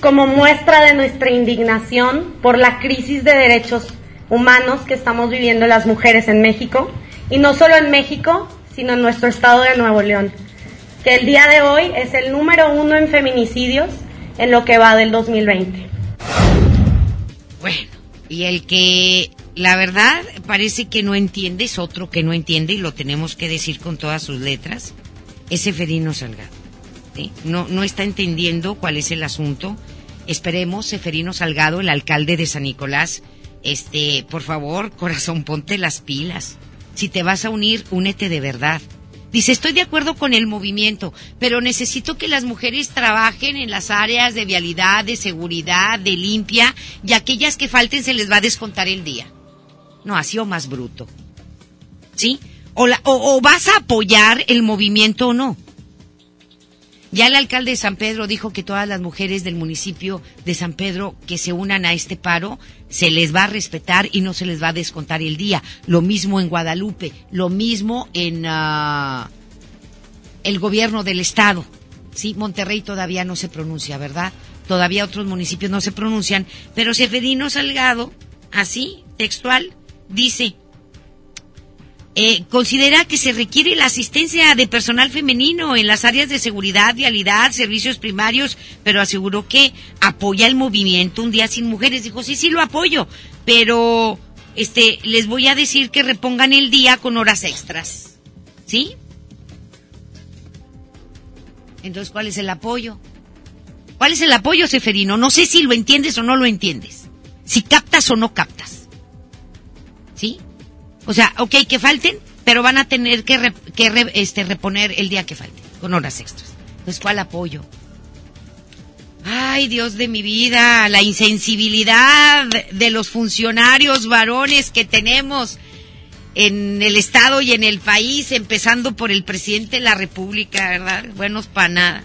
como muestra de nuestra indignación por la crisis de derechos humanos que estamos viviendo las mujeres en México, y no solo en México, sino en nuestro estado de Nuevo León, que el día de hoy es el número uno en feminicidios en lo que va del 2020. Bueno, y el que la verdad parece que no entiende es otro que no entiende y lo tenemos que decir con todas sus letras, es Seferino Salgado. No, no está entendiendo cuál es el asunto. Esperemos, Seferino Salgado, el alcalde de San Nicolás, este, por favor, corazón, ponte las pilas. Si te vas a unir, únete de verdad. Dice, estoy de acuerdo con el movimiento, pero necesito que las mujeres trabajen en las áreas de vialidad, de seguridad, de limpia, y aquellas que falten se les va a descontar el día. No, así o más bruto. ¿Sí? O, o, vas a apoyar el movimiento o no. Ya el alcalde de San Pedro dijo que todas las mujeres del municipio de San Pedro que se unan a este paro se les va a respetar y no se les va a descontar el día. Lo mismo en Guadalupe, lo mismo en ah, el gobierno del estado. Sí, Monterrey todavía no se pronuncia, ¿verdad? Todavía otros municipios no se pronuncian, pero Seferino Salgado, así, textual, dice, eh, considera que se requiere la asistencia de personal femenino en las áreas de seguridad, vialidad, servicios primarios, pero aseguró que apoya el movimiento Un Día Sin Mujeres. Dijo, sí, sí lo apoyo, pero este, les voy a decir que repongan el día con horas extras. ¿Sí? Entonces, ¿cuál es el apoyo? ¿Cuál es el apoyo, Seferino? No sé si lo entiendes o no lo entiendes. Si captas o no captas. ¿Sí? O sea, ok, que falten, pero van a tener que, este, reponer el día que falte, con horas extras. Entonces, ¿cuál apoyo? Ay, Dios de mi vida, la insensibilidad de los funcionarios varones que tenemos en el Estado y en el país, empezando por el presidente de la República, ¿verdad? Buenos para nada.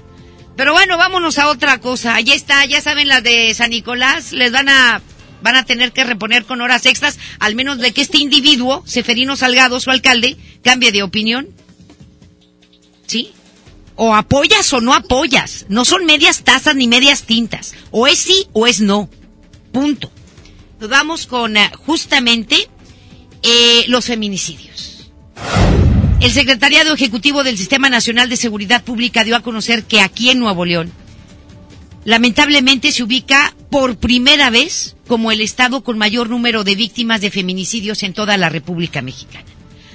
Pero bueno, vámonos a otra cosa. Allí está, ya saben las de San Nicolás, les van a van a tener que reponer con horas extras, al menos de que este individuo, Seferino Salgado, su alcalde, cambie de opinión. ¿Sí? O apoyas o no apoyas. No son medias tazas ni medias tintas. O es sí o es no. Punto. Nos vamos con eh, justamente eh, los feminicidios. El Secretariado Ejecutivo del Sistema Nacional de Seguridad Pública dio a conocer que aquí en Nuevo León, lamentablemente se ubica por primera vez como el estado con mayor número de víctimas de feminicidios en toda la República Mexicana.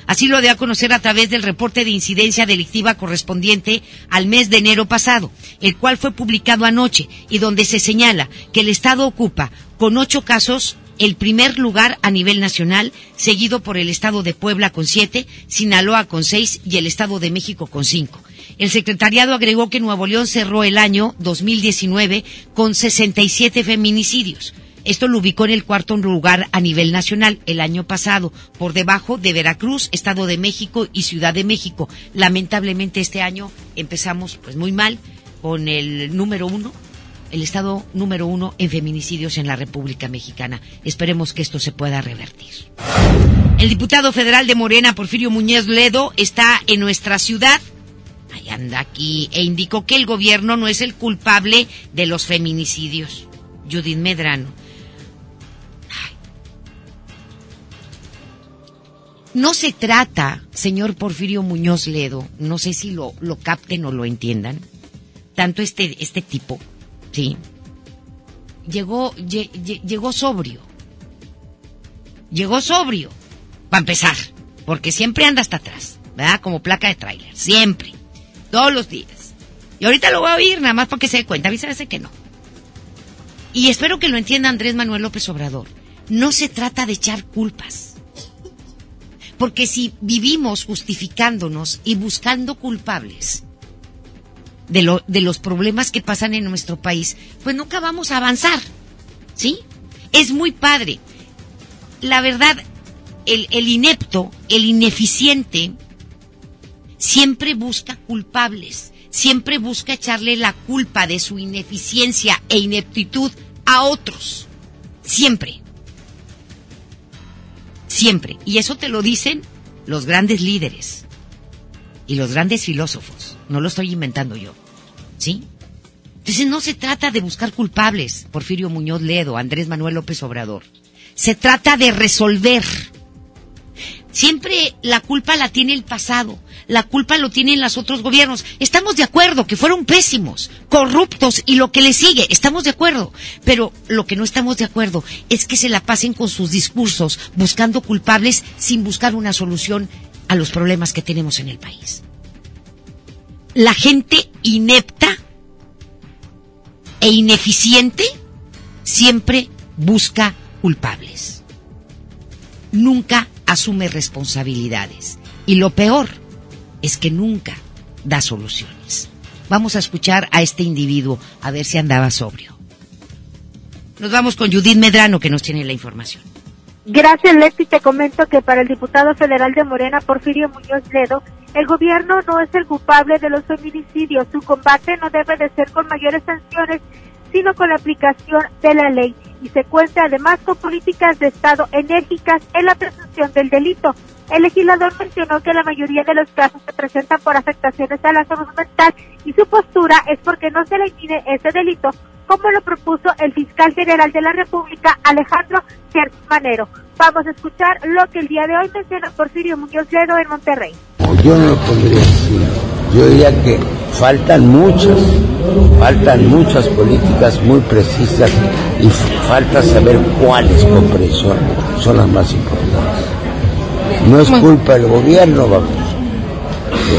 Así lo dio a conocer a través del reporte de incidencia delictiva correspondiente al mes de enero pasado, el cual fue publicado anoche y donde se señala que el Estado ocupa con ocho casos el primer lugar a nivel nacional, seguido por el Estado de Puebla con siete, Sinaloa con seis y el Estado de México con cinco. El secretariado agregó que Nuevo León cerró el año 2019 con 67 feminicidios. Esto lo ubicó en el cuarto lugar a nivel nacional el año pasado, por debajo de Veracruz, Estado de México y Ciudad de México. Lamentablemente este año empezamos pues muy mal con el número uno el estado número uno en feminicidios en la República Mexicana. Esperemos que esto se pueda revertir. El diputado federal de Morena, Porfirio Muñoz Ledo, está en nuestra ciudad. Ahí anda aquí e indicó que el gobierno no es el culpable de los feminicidios. Judith Medrano. No se trata, señor Porfirio Muñoz Ledo, no sé si lo, lo capten o lo entiendan, tanto este, este tipo, ¿sí? Llegó, llegó sobrio. Llegó sobrio, para empezar, porque siempre anda hasta atrás, ¿verdad? Como placa de tráiler, siempre, todos los días. Y ahorita lo voy a oír, nada más porque se dé cuenta, a que no. Y espero que lo entienda Andrés Manuel López Obrador. No se trata de echar culpas. Porque si vivimos justificándonos y buscando culpables de, lo, de los problemas que pasan en nuestro país, pues nunca vamos a avanzar. ¿Sí? Es muy padre. La verdad, el inepto, el ineficiente, siempre busca culpables siempre busca echarle la culpa de su ineficiencia e ineptitud a otros. Siempre. Siempre. Y eso te lo dicen los grandes líderes y los grandes filósofos. No lo estoy inventando yo. ¿Sí? Entonces no se trata de buscar culpables, Porfirio Muñoz Ledo, Andrés Manuel López Obrador. Se trata de resolver. Siempre la culpa la tiene el pasado la culpa lo tienen los otros gobiernos. Estamos de acuerdo que fueron pésimos, corruptos y lo que le sigue, estamos de acuerdo. Pero lo que no estamos de acuerdo es que se la pasen con sus discursos buscando culpables sin buscar una solución a los problemas que tenemos en el país. La gente inepta e ineficiente siempre busca culpables. Nunca asume responsabilidades. Y lo peor, es que nunca da soluciones. Vamos a escuchar a este individuo a ver si andaba sobrio. Nos vamos con Judith Medrano que nos tiene la información. Gracias, Leti. Te comento que para el diputado federal de Morena, Porfirio Muñoz Ledo, el gobierno no es el culpable de los feminicidios. Su combate no debe de ser con mayores sanciones, sino con la aplicación de la ley. Y se cuenta además con políticas de Estado enérgicas en la presunción del delito. El legislador mencionó que la mayoría de los casos se presentan por afectaciones a la salud mental y su postura es porque no se le impide ese delito, como lo propuso el fiscal general de la República, Alejandro Manero. Vamos a escuchar lo que el día de hoy menciona Porfirio Muñoz Ledo en Monterrey. Yo no lo pondría así. Yo diría que faltan muchas, faltan muchas políticas muy precisas y falta saber cuáles comprensión son las más importantes. No es culpa del gobierno, vamos.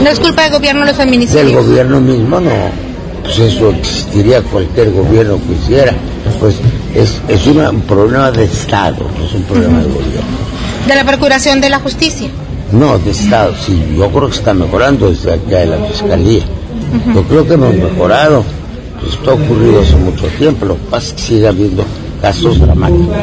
¿No es culpa del gobierno los feminicidios? Del gobierno mismo no. Pues eso existiría cualquier gobierno que hiciera. Pues es, es un problema de Estado, no es un problema de gobierno. ¿De la Procuración de la Justicia? No, de Estado, sí. Yo creo que está mejorando desde acá de la Fiscalía. Yo creo que hemos mejorado. Pues esto ha ocurrido hace mucho tiempo. Lo que pasa es que sigue habiendo casos dramáticos.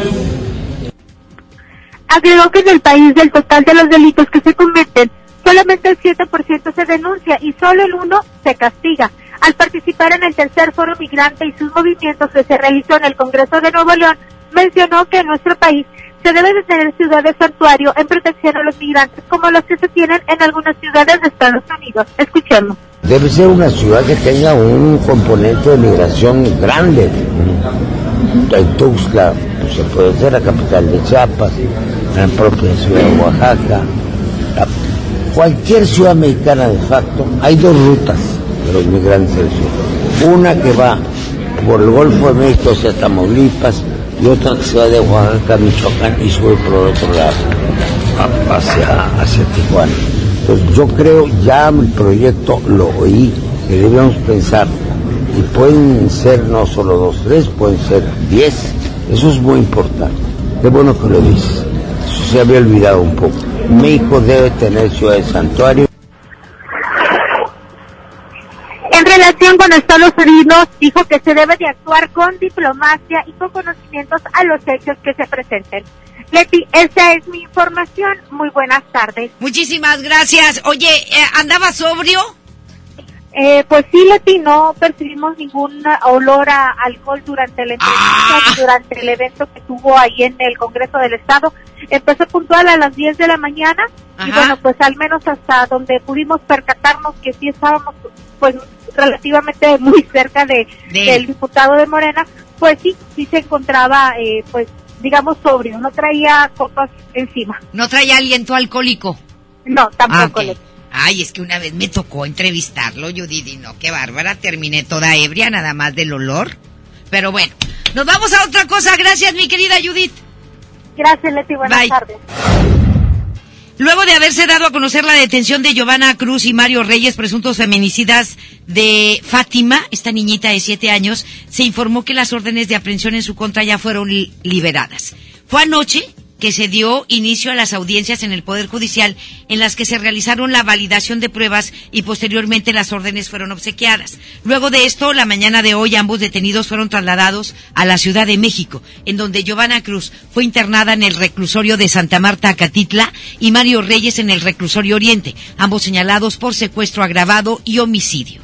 Agregó que en el país del total de los delitos que se cometen, solamente el 7% se denuncia y solo el 1% se castiga. Al participar en el tercer foro migrante y sus movimientos que se realizó en el Congreso de Nuevo León, mencionó que en nuestro país se debe de tener ciudades santuario en protección a los migrantes como los que se tienen en algunas ciudades de Estados Unidos. Escuchemos. Debe ser una ciudad que tenga un componente de migración grande. En Tuxtla, pues, se puede ser la capital de Chiapas, la propia ciudad de Oaxaca. cualquier ciudad mexicana de facto, hay dos rutas los migrantes del sur. Una que va por el Golfo de México hacia Tamaulipas y otra que se va de Oaxaca Michoacán y sube por el otro lado, hacia, hacia Tijuana. Entonces yo creo, ya el proyecto lo oí, que debemos pensar, y pueden ser no solo dos, tres, pueden ser diez. Eso es muy importante. Qué bueno que lo dices se había olvidado un poco. México debe tener ciudad de santuario. Relación con Estados Unidos, dijo que se debe de actuar con diplomacia y con conocimientos a los hechos que se presenten. Leti, esa es mi información. Muy buenas tardes. Muchísimas gracias. Oye, eh, ¿andaba sobrio? Eh, pues sí, Leti, no percibimos ningún olor a alcohol durante la entrevista, durante el evento que tuvo ahí en el Congreso del Estado. Empezó puntual a las 10 de la mañana y bueno, pues al menos hasta donde pudimos percatarnos que sí estábamos pues relativamente muy cerca de, del diputado de Morena, pues sí, sí se encontraba eh, pues digamos sobrio, no traía copas encima. ¿No traía aliento alcohólico? No, tampoco. Ah, Ay, es que una vez me tocó entrevistarlo, Judith, y no, qué bárbara, terminé toda ebria, nada más del olor. Pero bueno, nos vamos a otra cosa. Gracias, mi querida Judith. Gracias, Leti. Buenas tardes. Luego de haberse dado a conocer la detención de Giovanna Cruz y Mario Reyes, presuntos feminicidas de Fátima, esta niñita de siete años, se informó que las órdenes de aprehensión en su contra ya fueron liberadas. Fue anoche que se dio inicio a las audiencias en el Poder Judicial en las que se realizaron la validación de pruebas y posteriormente las órdenes fueron obsequiadas. Luego de esto, la mañana de hoy ambos detenidos fueron trasladados a la Ciudad de México, en donde Giovanna Cruz fue internada en el reclusorio de Santa Marta, Acatitla, y Mario Reyes en el reclusorio Oriente, ambos señalados por secuestro agravado y homicidio.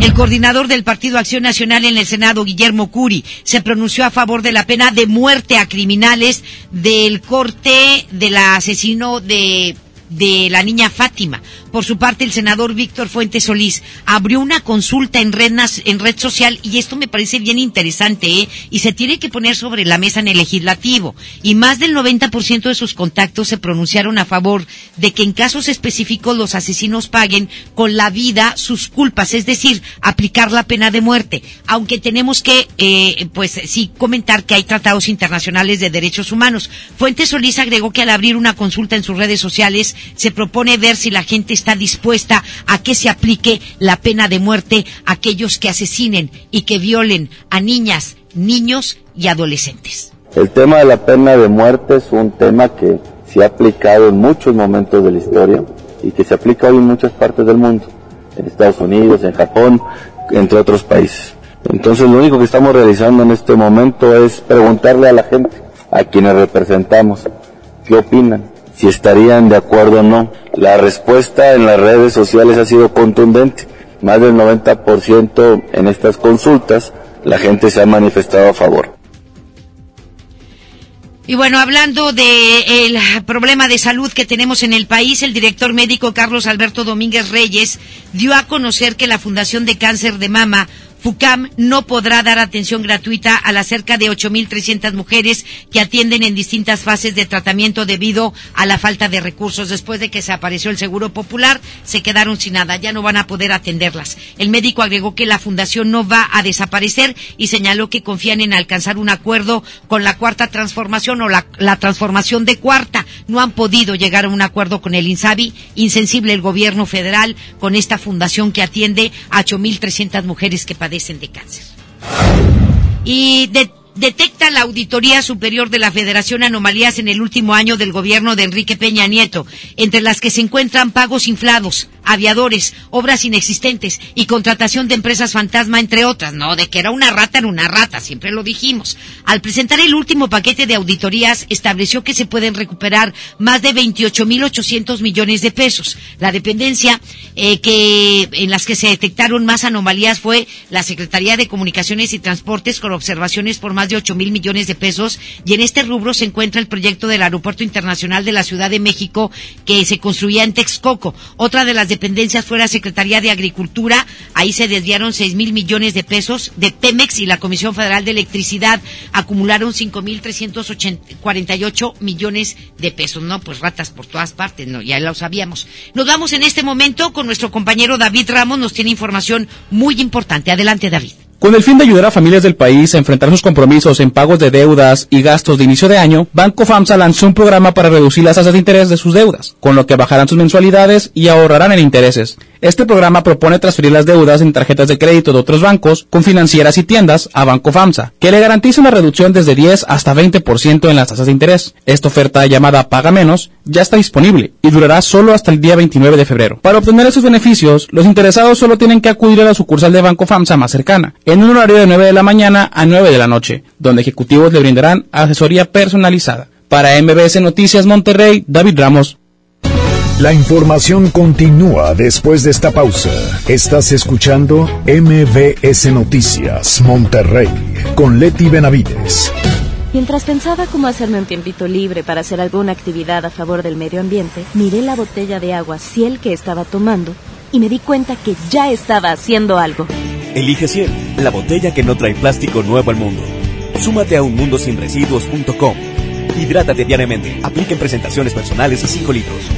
El coordinador del Partido Acción Nacional en el Senado, Guillermo Curi, se pronunció a favor de la pena de muerte a criminales del corte del asesino de de la niña Fátima. Por su parte, el senador Víctor Fuentes Solís abrió una consulta en red, en red social y esto me parece bien interesante ¿eh? y se tiene que poner sobre la mesa en el legislativo. Y más del 90% de sus contactos se pronunciaron a favor de que en casos específicos los asesinos paguen con la vida sus culpas, es decir, aplicar la pena de muerte. Aunque tenemos que, eh, pues sí, comentar que hay tratados internacionales de derechos humanos. Fuentes Solís agregó que al abrir una consulta en sus redes sociales se propone ver si la gente está dispuesta a que se aplique la pena de muerte a aquellos que asesinen y que violen a niñas, niños y adolescentes. El tema de la pena de muerte es un tema que se ha aplicado en muchos momentos de la historia y que se aplica hoy en muchas partes del mundo, en Estados Unidos, en Japón, entre otros países. Entonces lo único que estamos realizando en este momento es preguntarle a la gente, a quienes representamos, qué opinan si estarían de acuerdo o no. La respuesta en las redes sociales ha sido contundente. Más del 90% en estas consultas la gente se ha manifestado a favor. Y bueno, hablando del problema de salud que tenemos en el país, el director médico Carlos Alberto Domínguez Reyes dio a conocer que la Fundación de Cáncer de Mama FUCAM no podrá dar atención gratuita a las cerca de 8.300 mujeres que atienden en distintas fases de tratamiento debido a la falta de recursos. Después de que se apareció el Seguro Popular, se quedaron sin nada, ya no van a poder atenderlas. El médico agregó que la fundación no va a desaparecer y señaló que confían en alcanzar un acuerdo con la cuarta transformación o la, transformación de cuarta. No han podido llegar a un acuerdo con el INSABI, insensible el gobierno federal con esta fundación que atiende a 8.300 mujeres que padecen de cáncer. Y detecta la Auditoría Superior de la Federación anomalías en el último año del gobierno de Enrique Peña Nieto, entre las que se encuentran pagos inflados, aviadores, obras inexistentes y contratación de empresas fantasma, entre otras. No, de que era una rata, era una rata, siempre lo dijimos. Al presentar el último paquete de auditorías, estableció que se pueden recuperar más de 28.800 millones de pesos. La dependencia eh, que, en las que se detectaron más anomalías fue la Secretaría de Comunicaciones y Transportes con observaciones por más de 8 mil millones de pesos y en este rubro se encuentra el proyecto del Aeropuerto Internacional de la Ciudad de México que se construía en Texcoco. Otra de las dependencias fue la Secretaría de Agricultura. Ahí se desviaron seis mil millones de pesos de Pemex y la Comisión Federal de Electricidad acumularon cinco mil trescientos cuarenta y ocho millones de pesos. No, pues ratas por todas partes, no, ya lo sabíamos. Nos vamos en este momento con nuestro compañero David Ramos, nos tiene información muy importante. Adelante, David. Con el fin de ayudar a familias del país a enfrentar sus compromisos en pagos de deudas y gastos de inicio de año, Banco FAMSA lanzó un programa para reducir las tasas de interés de sus deudas, con lo que bajarán sus mensualidades y ahorrarán en intereses. Este programa propone transferir las deudas en tarjetas de crédito de otros bancos, con financieras y tiendas, a Banco FAMSA, que le garantiza una reducción desde 10 hasta 20% en las tasas de interés. Esta oferta llamada Paga Menos ya está disponible y durará solo hasta el día 29 de febrero. Para obtener esos beneficios, los interesados solo tienen que acudir a la sucursal de Banco FAMSA más cercana, en un horario de 9 de la mañana a 9 de la noche, donde ejecutivos le brindarán asesoría personalizada. Para MBS Noticias Monterrey, David Ramos. La información continúa después de esta pausa. Estás escuchando MBS Noticias Monterrey con Leti Benavides. Mientras pensaba cómo hacerme un tiempito libre para hacer alguna actividad a favor del medio ambiente, miré la botella de agua Ciel que estaba tomando y me di cuenta que ya estaba haciendo algo. Elige Ciel, la botella que no trae plástico nuevo al mundo. Súmate a unmundosinresiduos.com. Hidrátate diariamente. Apliquen presentaciones personales y 5 litros.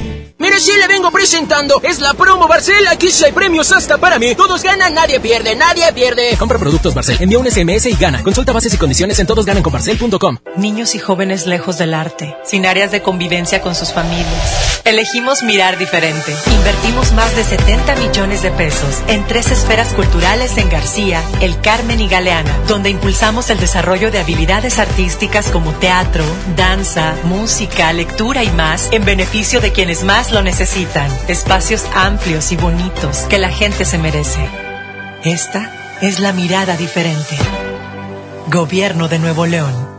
Le vengo presentando. Es la promo Barcel. Aquí sí hay premios hasta para mí. Todos ganan, nadie pierde, nadie pierde. Compra productos Barcel. Envía un SMS y gana. Consulta bases y condiciones en todosgananconbarcel.com. Niños y jóvenes lejos del arte. Sin áreas de convivencia con sus familias. Elegimos mirar diferente. Invertimos más de 70 millones de pesos en tres esferas culturales en García, El Carmen y Galeana, donde impulsamos el desarrollo de habilidades artísticas como teatro, danza, música, lectura y más en beneficio de quienes más lo necesitan. Espacios amplios y bonitos que la gente se merece. Esta es la mirada diferente. Gobierno de Nuevo León.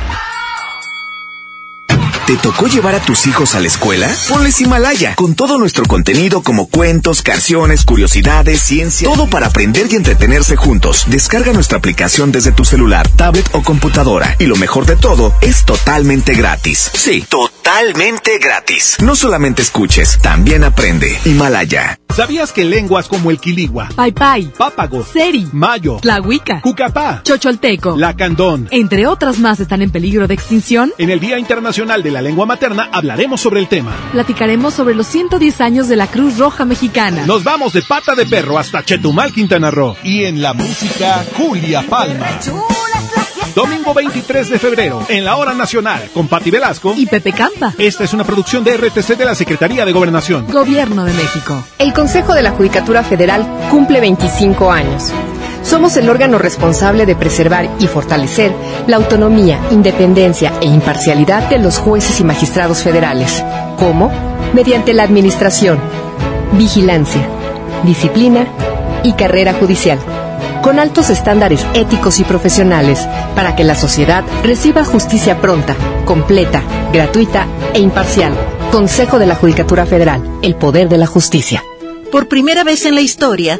¿Te tocó llevar a tus hijos a la escuela? Ponles Himalaya, con todo nuestro contenido como cuentos, canciones, curiosidades, ciencia, todo para aprender y entretenerse juntos. Descarga nuestra aplicación desde tu celular, tablet o computadora. Y lo mejor de todo, es totalmente gratis. Sí, totalmente gratis. No solamente escuches, también aprende. Himalaya. ¿Sabías que lenguas como el quiligua, Pai pápago, seri, mayo, tlahuica, cucapá, chocholteco, lacandón, entre otras más están en peligro de extinción? En el Día Internacional de la Lengua Materna hablaremos sobre el tema. Platicaremos sobre los 110 años de la Cruz Roja Mexicana. Nos vamos de pata de perro hasta Chetumal, Quintana Roo. Y en la música, Julia Palma. Domingo 23 de febrero, en la Hora Nacional, con Patti Velasco y Pepe Campa. Esta es una producción de RTC de la Secretaría de Gobernación. Gobierno de México. El Consejo de la Judicatura Federal cumple 25 años. Somos el órgano responsable de preservar y fortalecer la autonomía, independencia e imparcialidad de los jueces y magistrados federales. ¿Cómo? Mediante la administración, vigilancia, disciplina y carrera judicial con altos estándares éticos y profesionales para que la sociedad reciba justicia pronta, completa, gratuita e imparcial. Consejo de la Judicatura Federal, el poder de la justicia. Por primera vez en la historia,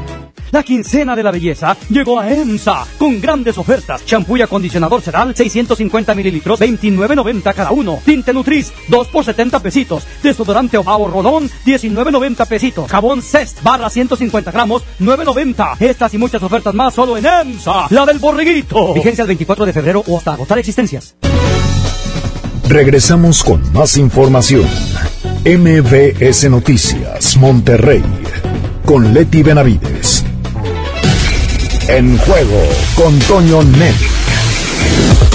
La quincena de la belleza llegó a EMSA con grandes ofertas. Champú y acondicionador Sedal, 650 mililitros, 29.90 cada uno. Tinte Nutris, 2 por 70 pesitos. Desodorante Obao Rolón, 19.90 pesitos. Jabón Cest, barra 150 gramos, 9.90. Estas y muchas ofertas más solo en EMSA, la del borriguito. Vigencia el 24 de febrero o hasta agotar existencias. Regresamos con más información. MBS Noticias, Monterrey, con Leti Benavides. En juego con Toño Net.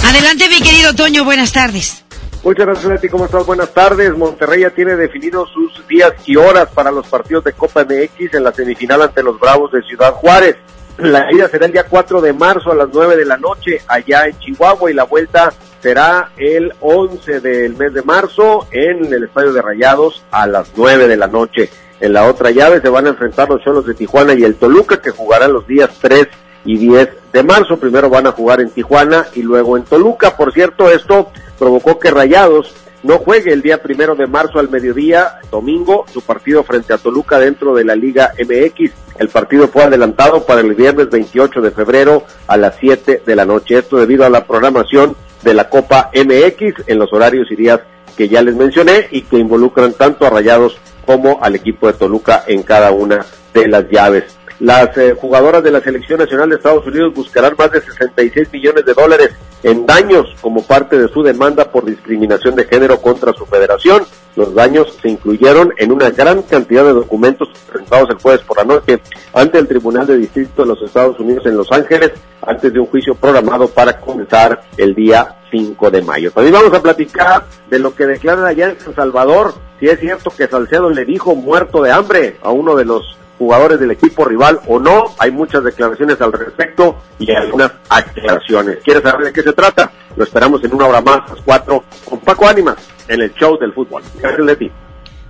Adelante, mi querido Toño, buenas tardes. Muchas gracias, Leti. ¿Cómo estás? Buenas tardes. Monterrey ya tiene definidos sus días y horas para los partidos de Copa MX en la semifinal ante los Bravos de Ciudad Juárez. La ida será el día 4 de marzo a las 9 de la noche allá en Chihuahua y la vuelta será el 11 del mes de marzo en el Estadio de Rayados a las 9 de la noche. En la otra llave se van a enfrentar los Cholos de Tijuana y el Toluca que jugarán los días 3 y 10 de marzo. Primero van a jugar en Tijuana y luego en Toluca. Por cierto, esto provocó que Rayados no juegue el día primero de marzo al mediodía, domingo, su partido frente a Toluca dentro de la Liga MX. El partido fue adelantado para el viernes 28 de febrero a las 7 de la noche. Esto debido a la programación de la Copa MX en los horarios y días que ya les mencioné y que involucran tanto a Rayados como al equipo de Toluca en cada una de las llaves. Las eh, jugadoras de la Selección Nacional de Estados Unidos buscarán más de 66 millones de dólares en daños como parte de su demanda por discriminación de género contra su federación. Los daños se incluyeron en una gran cantidad de documentos presentados el jueves por la noche ante el Tribunal de Distrito de los Estados Unidos en Los Ángeles, antes de un juicio programado para comenzar el día 5 de mayo. También vamos a platicar de lo que declaran allá en San Salvador, si es cierto que Salcedo le dijo muerto de hambre a uno de los jugadores del equipo rival o no. Hay muchas declaraciones al respecto y algunas aclaraciones. ¿Quieres saber de qué se trata? Lo esperamos en una hora más, a las cuatro, con Paco Ánimas, en el show del fútbol. Gracias, Leti.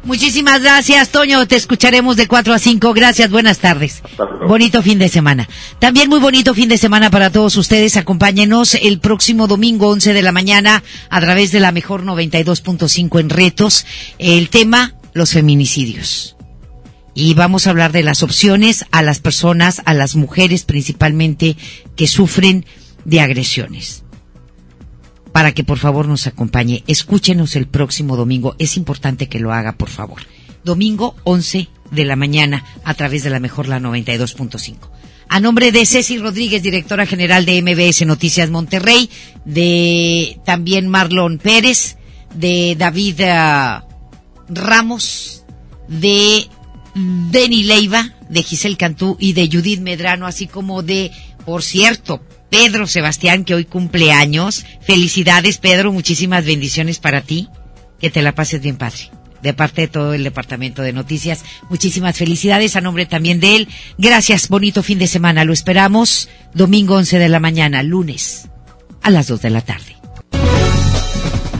Muchísimas gracias, Toño. Te escucharemos de 4 a 5. Gracias, buenas tardes. Bonito fin de semana. También muy bonito fin de semana para todos ustedes. Acompáñenos el próximo domingo, 11 de la mañana, a través de la mejor 92.5 en retos. El tema, los feminicidios. Y vamos a hablar de las opciones a las personas, a las mujeres principalmente, que sufren de agresiones para que por favor nos acompañe. Escúchenos el próximo domingo. Es importante que lo haga, por favor. Domingo 11 de la mañana a través de la mejor la 92.5. A nombre de Ceci Rodríguez, directora general de MBS Noticias Monterrey, de también Marlon Pérez, de David uh, Ramos, de Denny Leiva, de Giselle Cantú y de Judith Medrano, así como de, por cierto, Pedro Sebastián, que hoy cumple años. Felicidades, Pedro. Muchísimas bendiciones para ti. Que te la pases bien, padre. De parte de todo el departamento de noticias, muchísimas felicidades a nombre también de él. Gracias, bonito fin de semana. Lo esperamos domingo 11 de la mañana, lunes a las 2 de la tarde.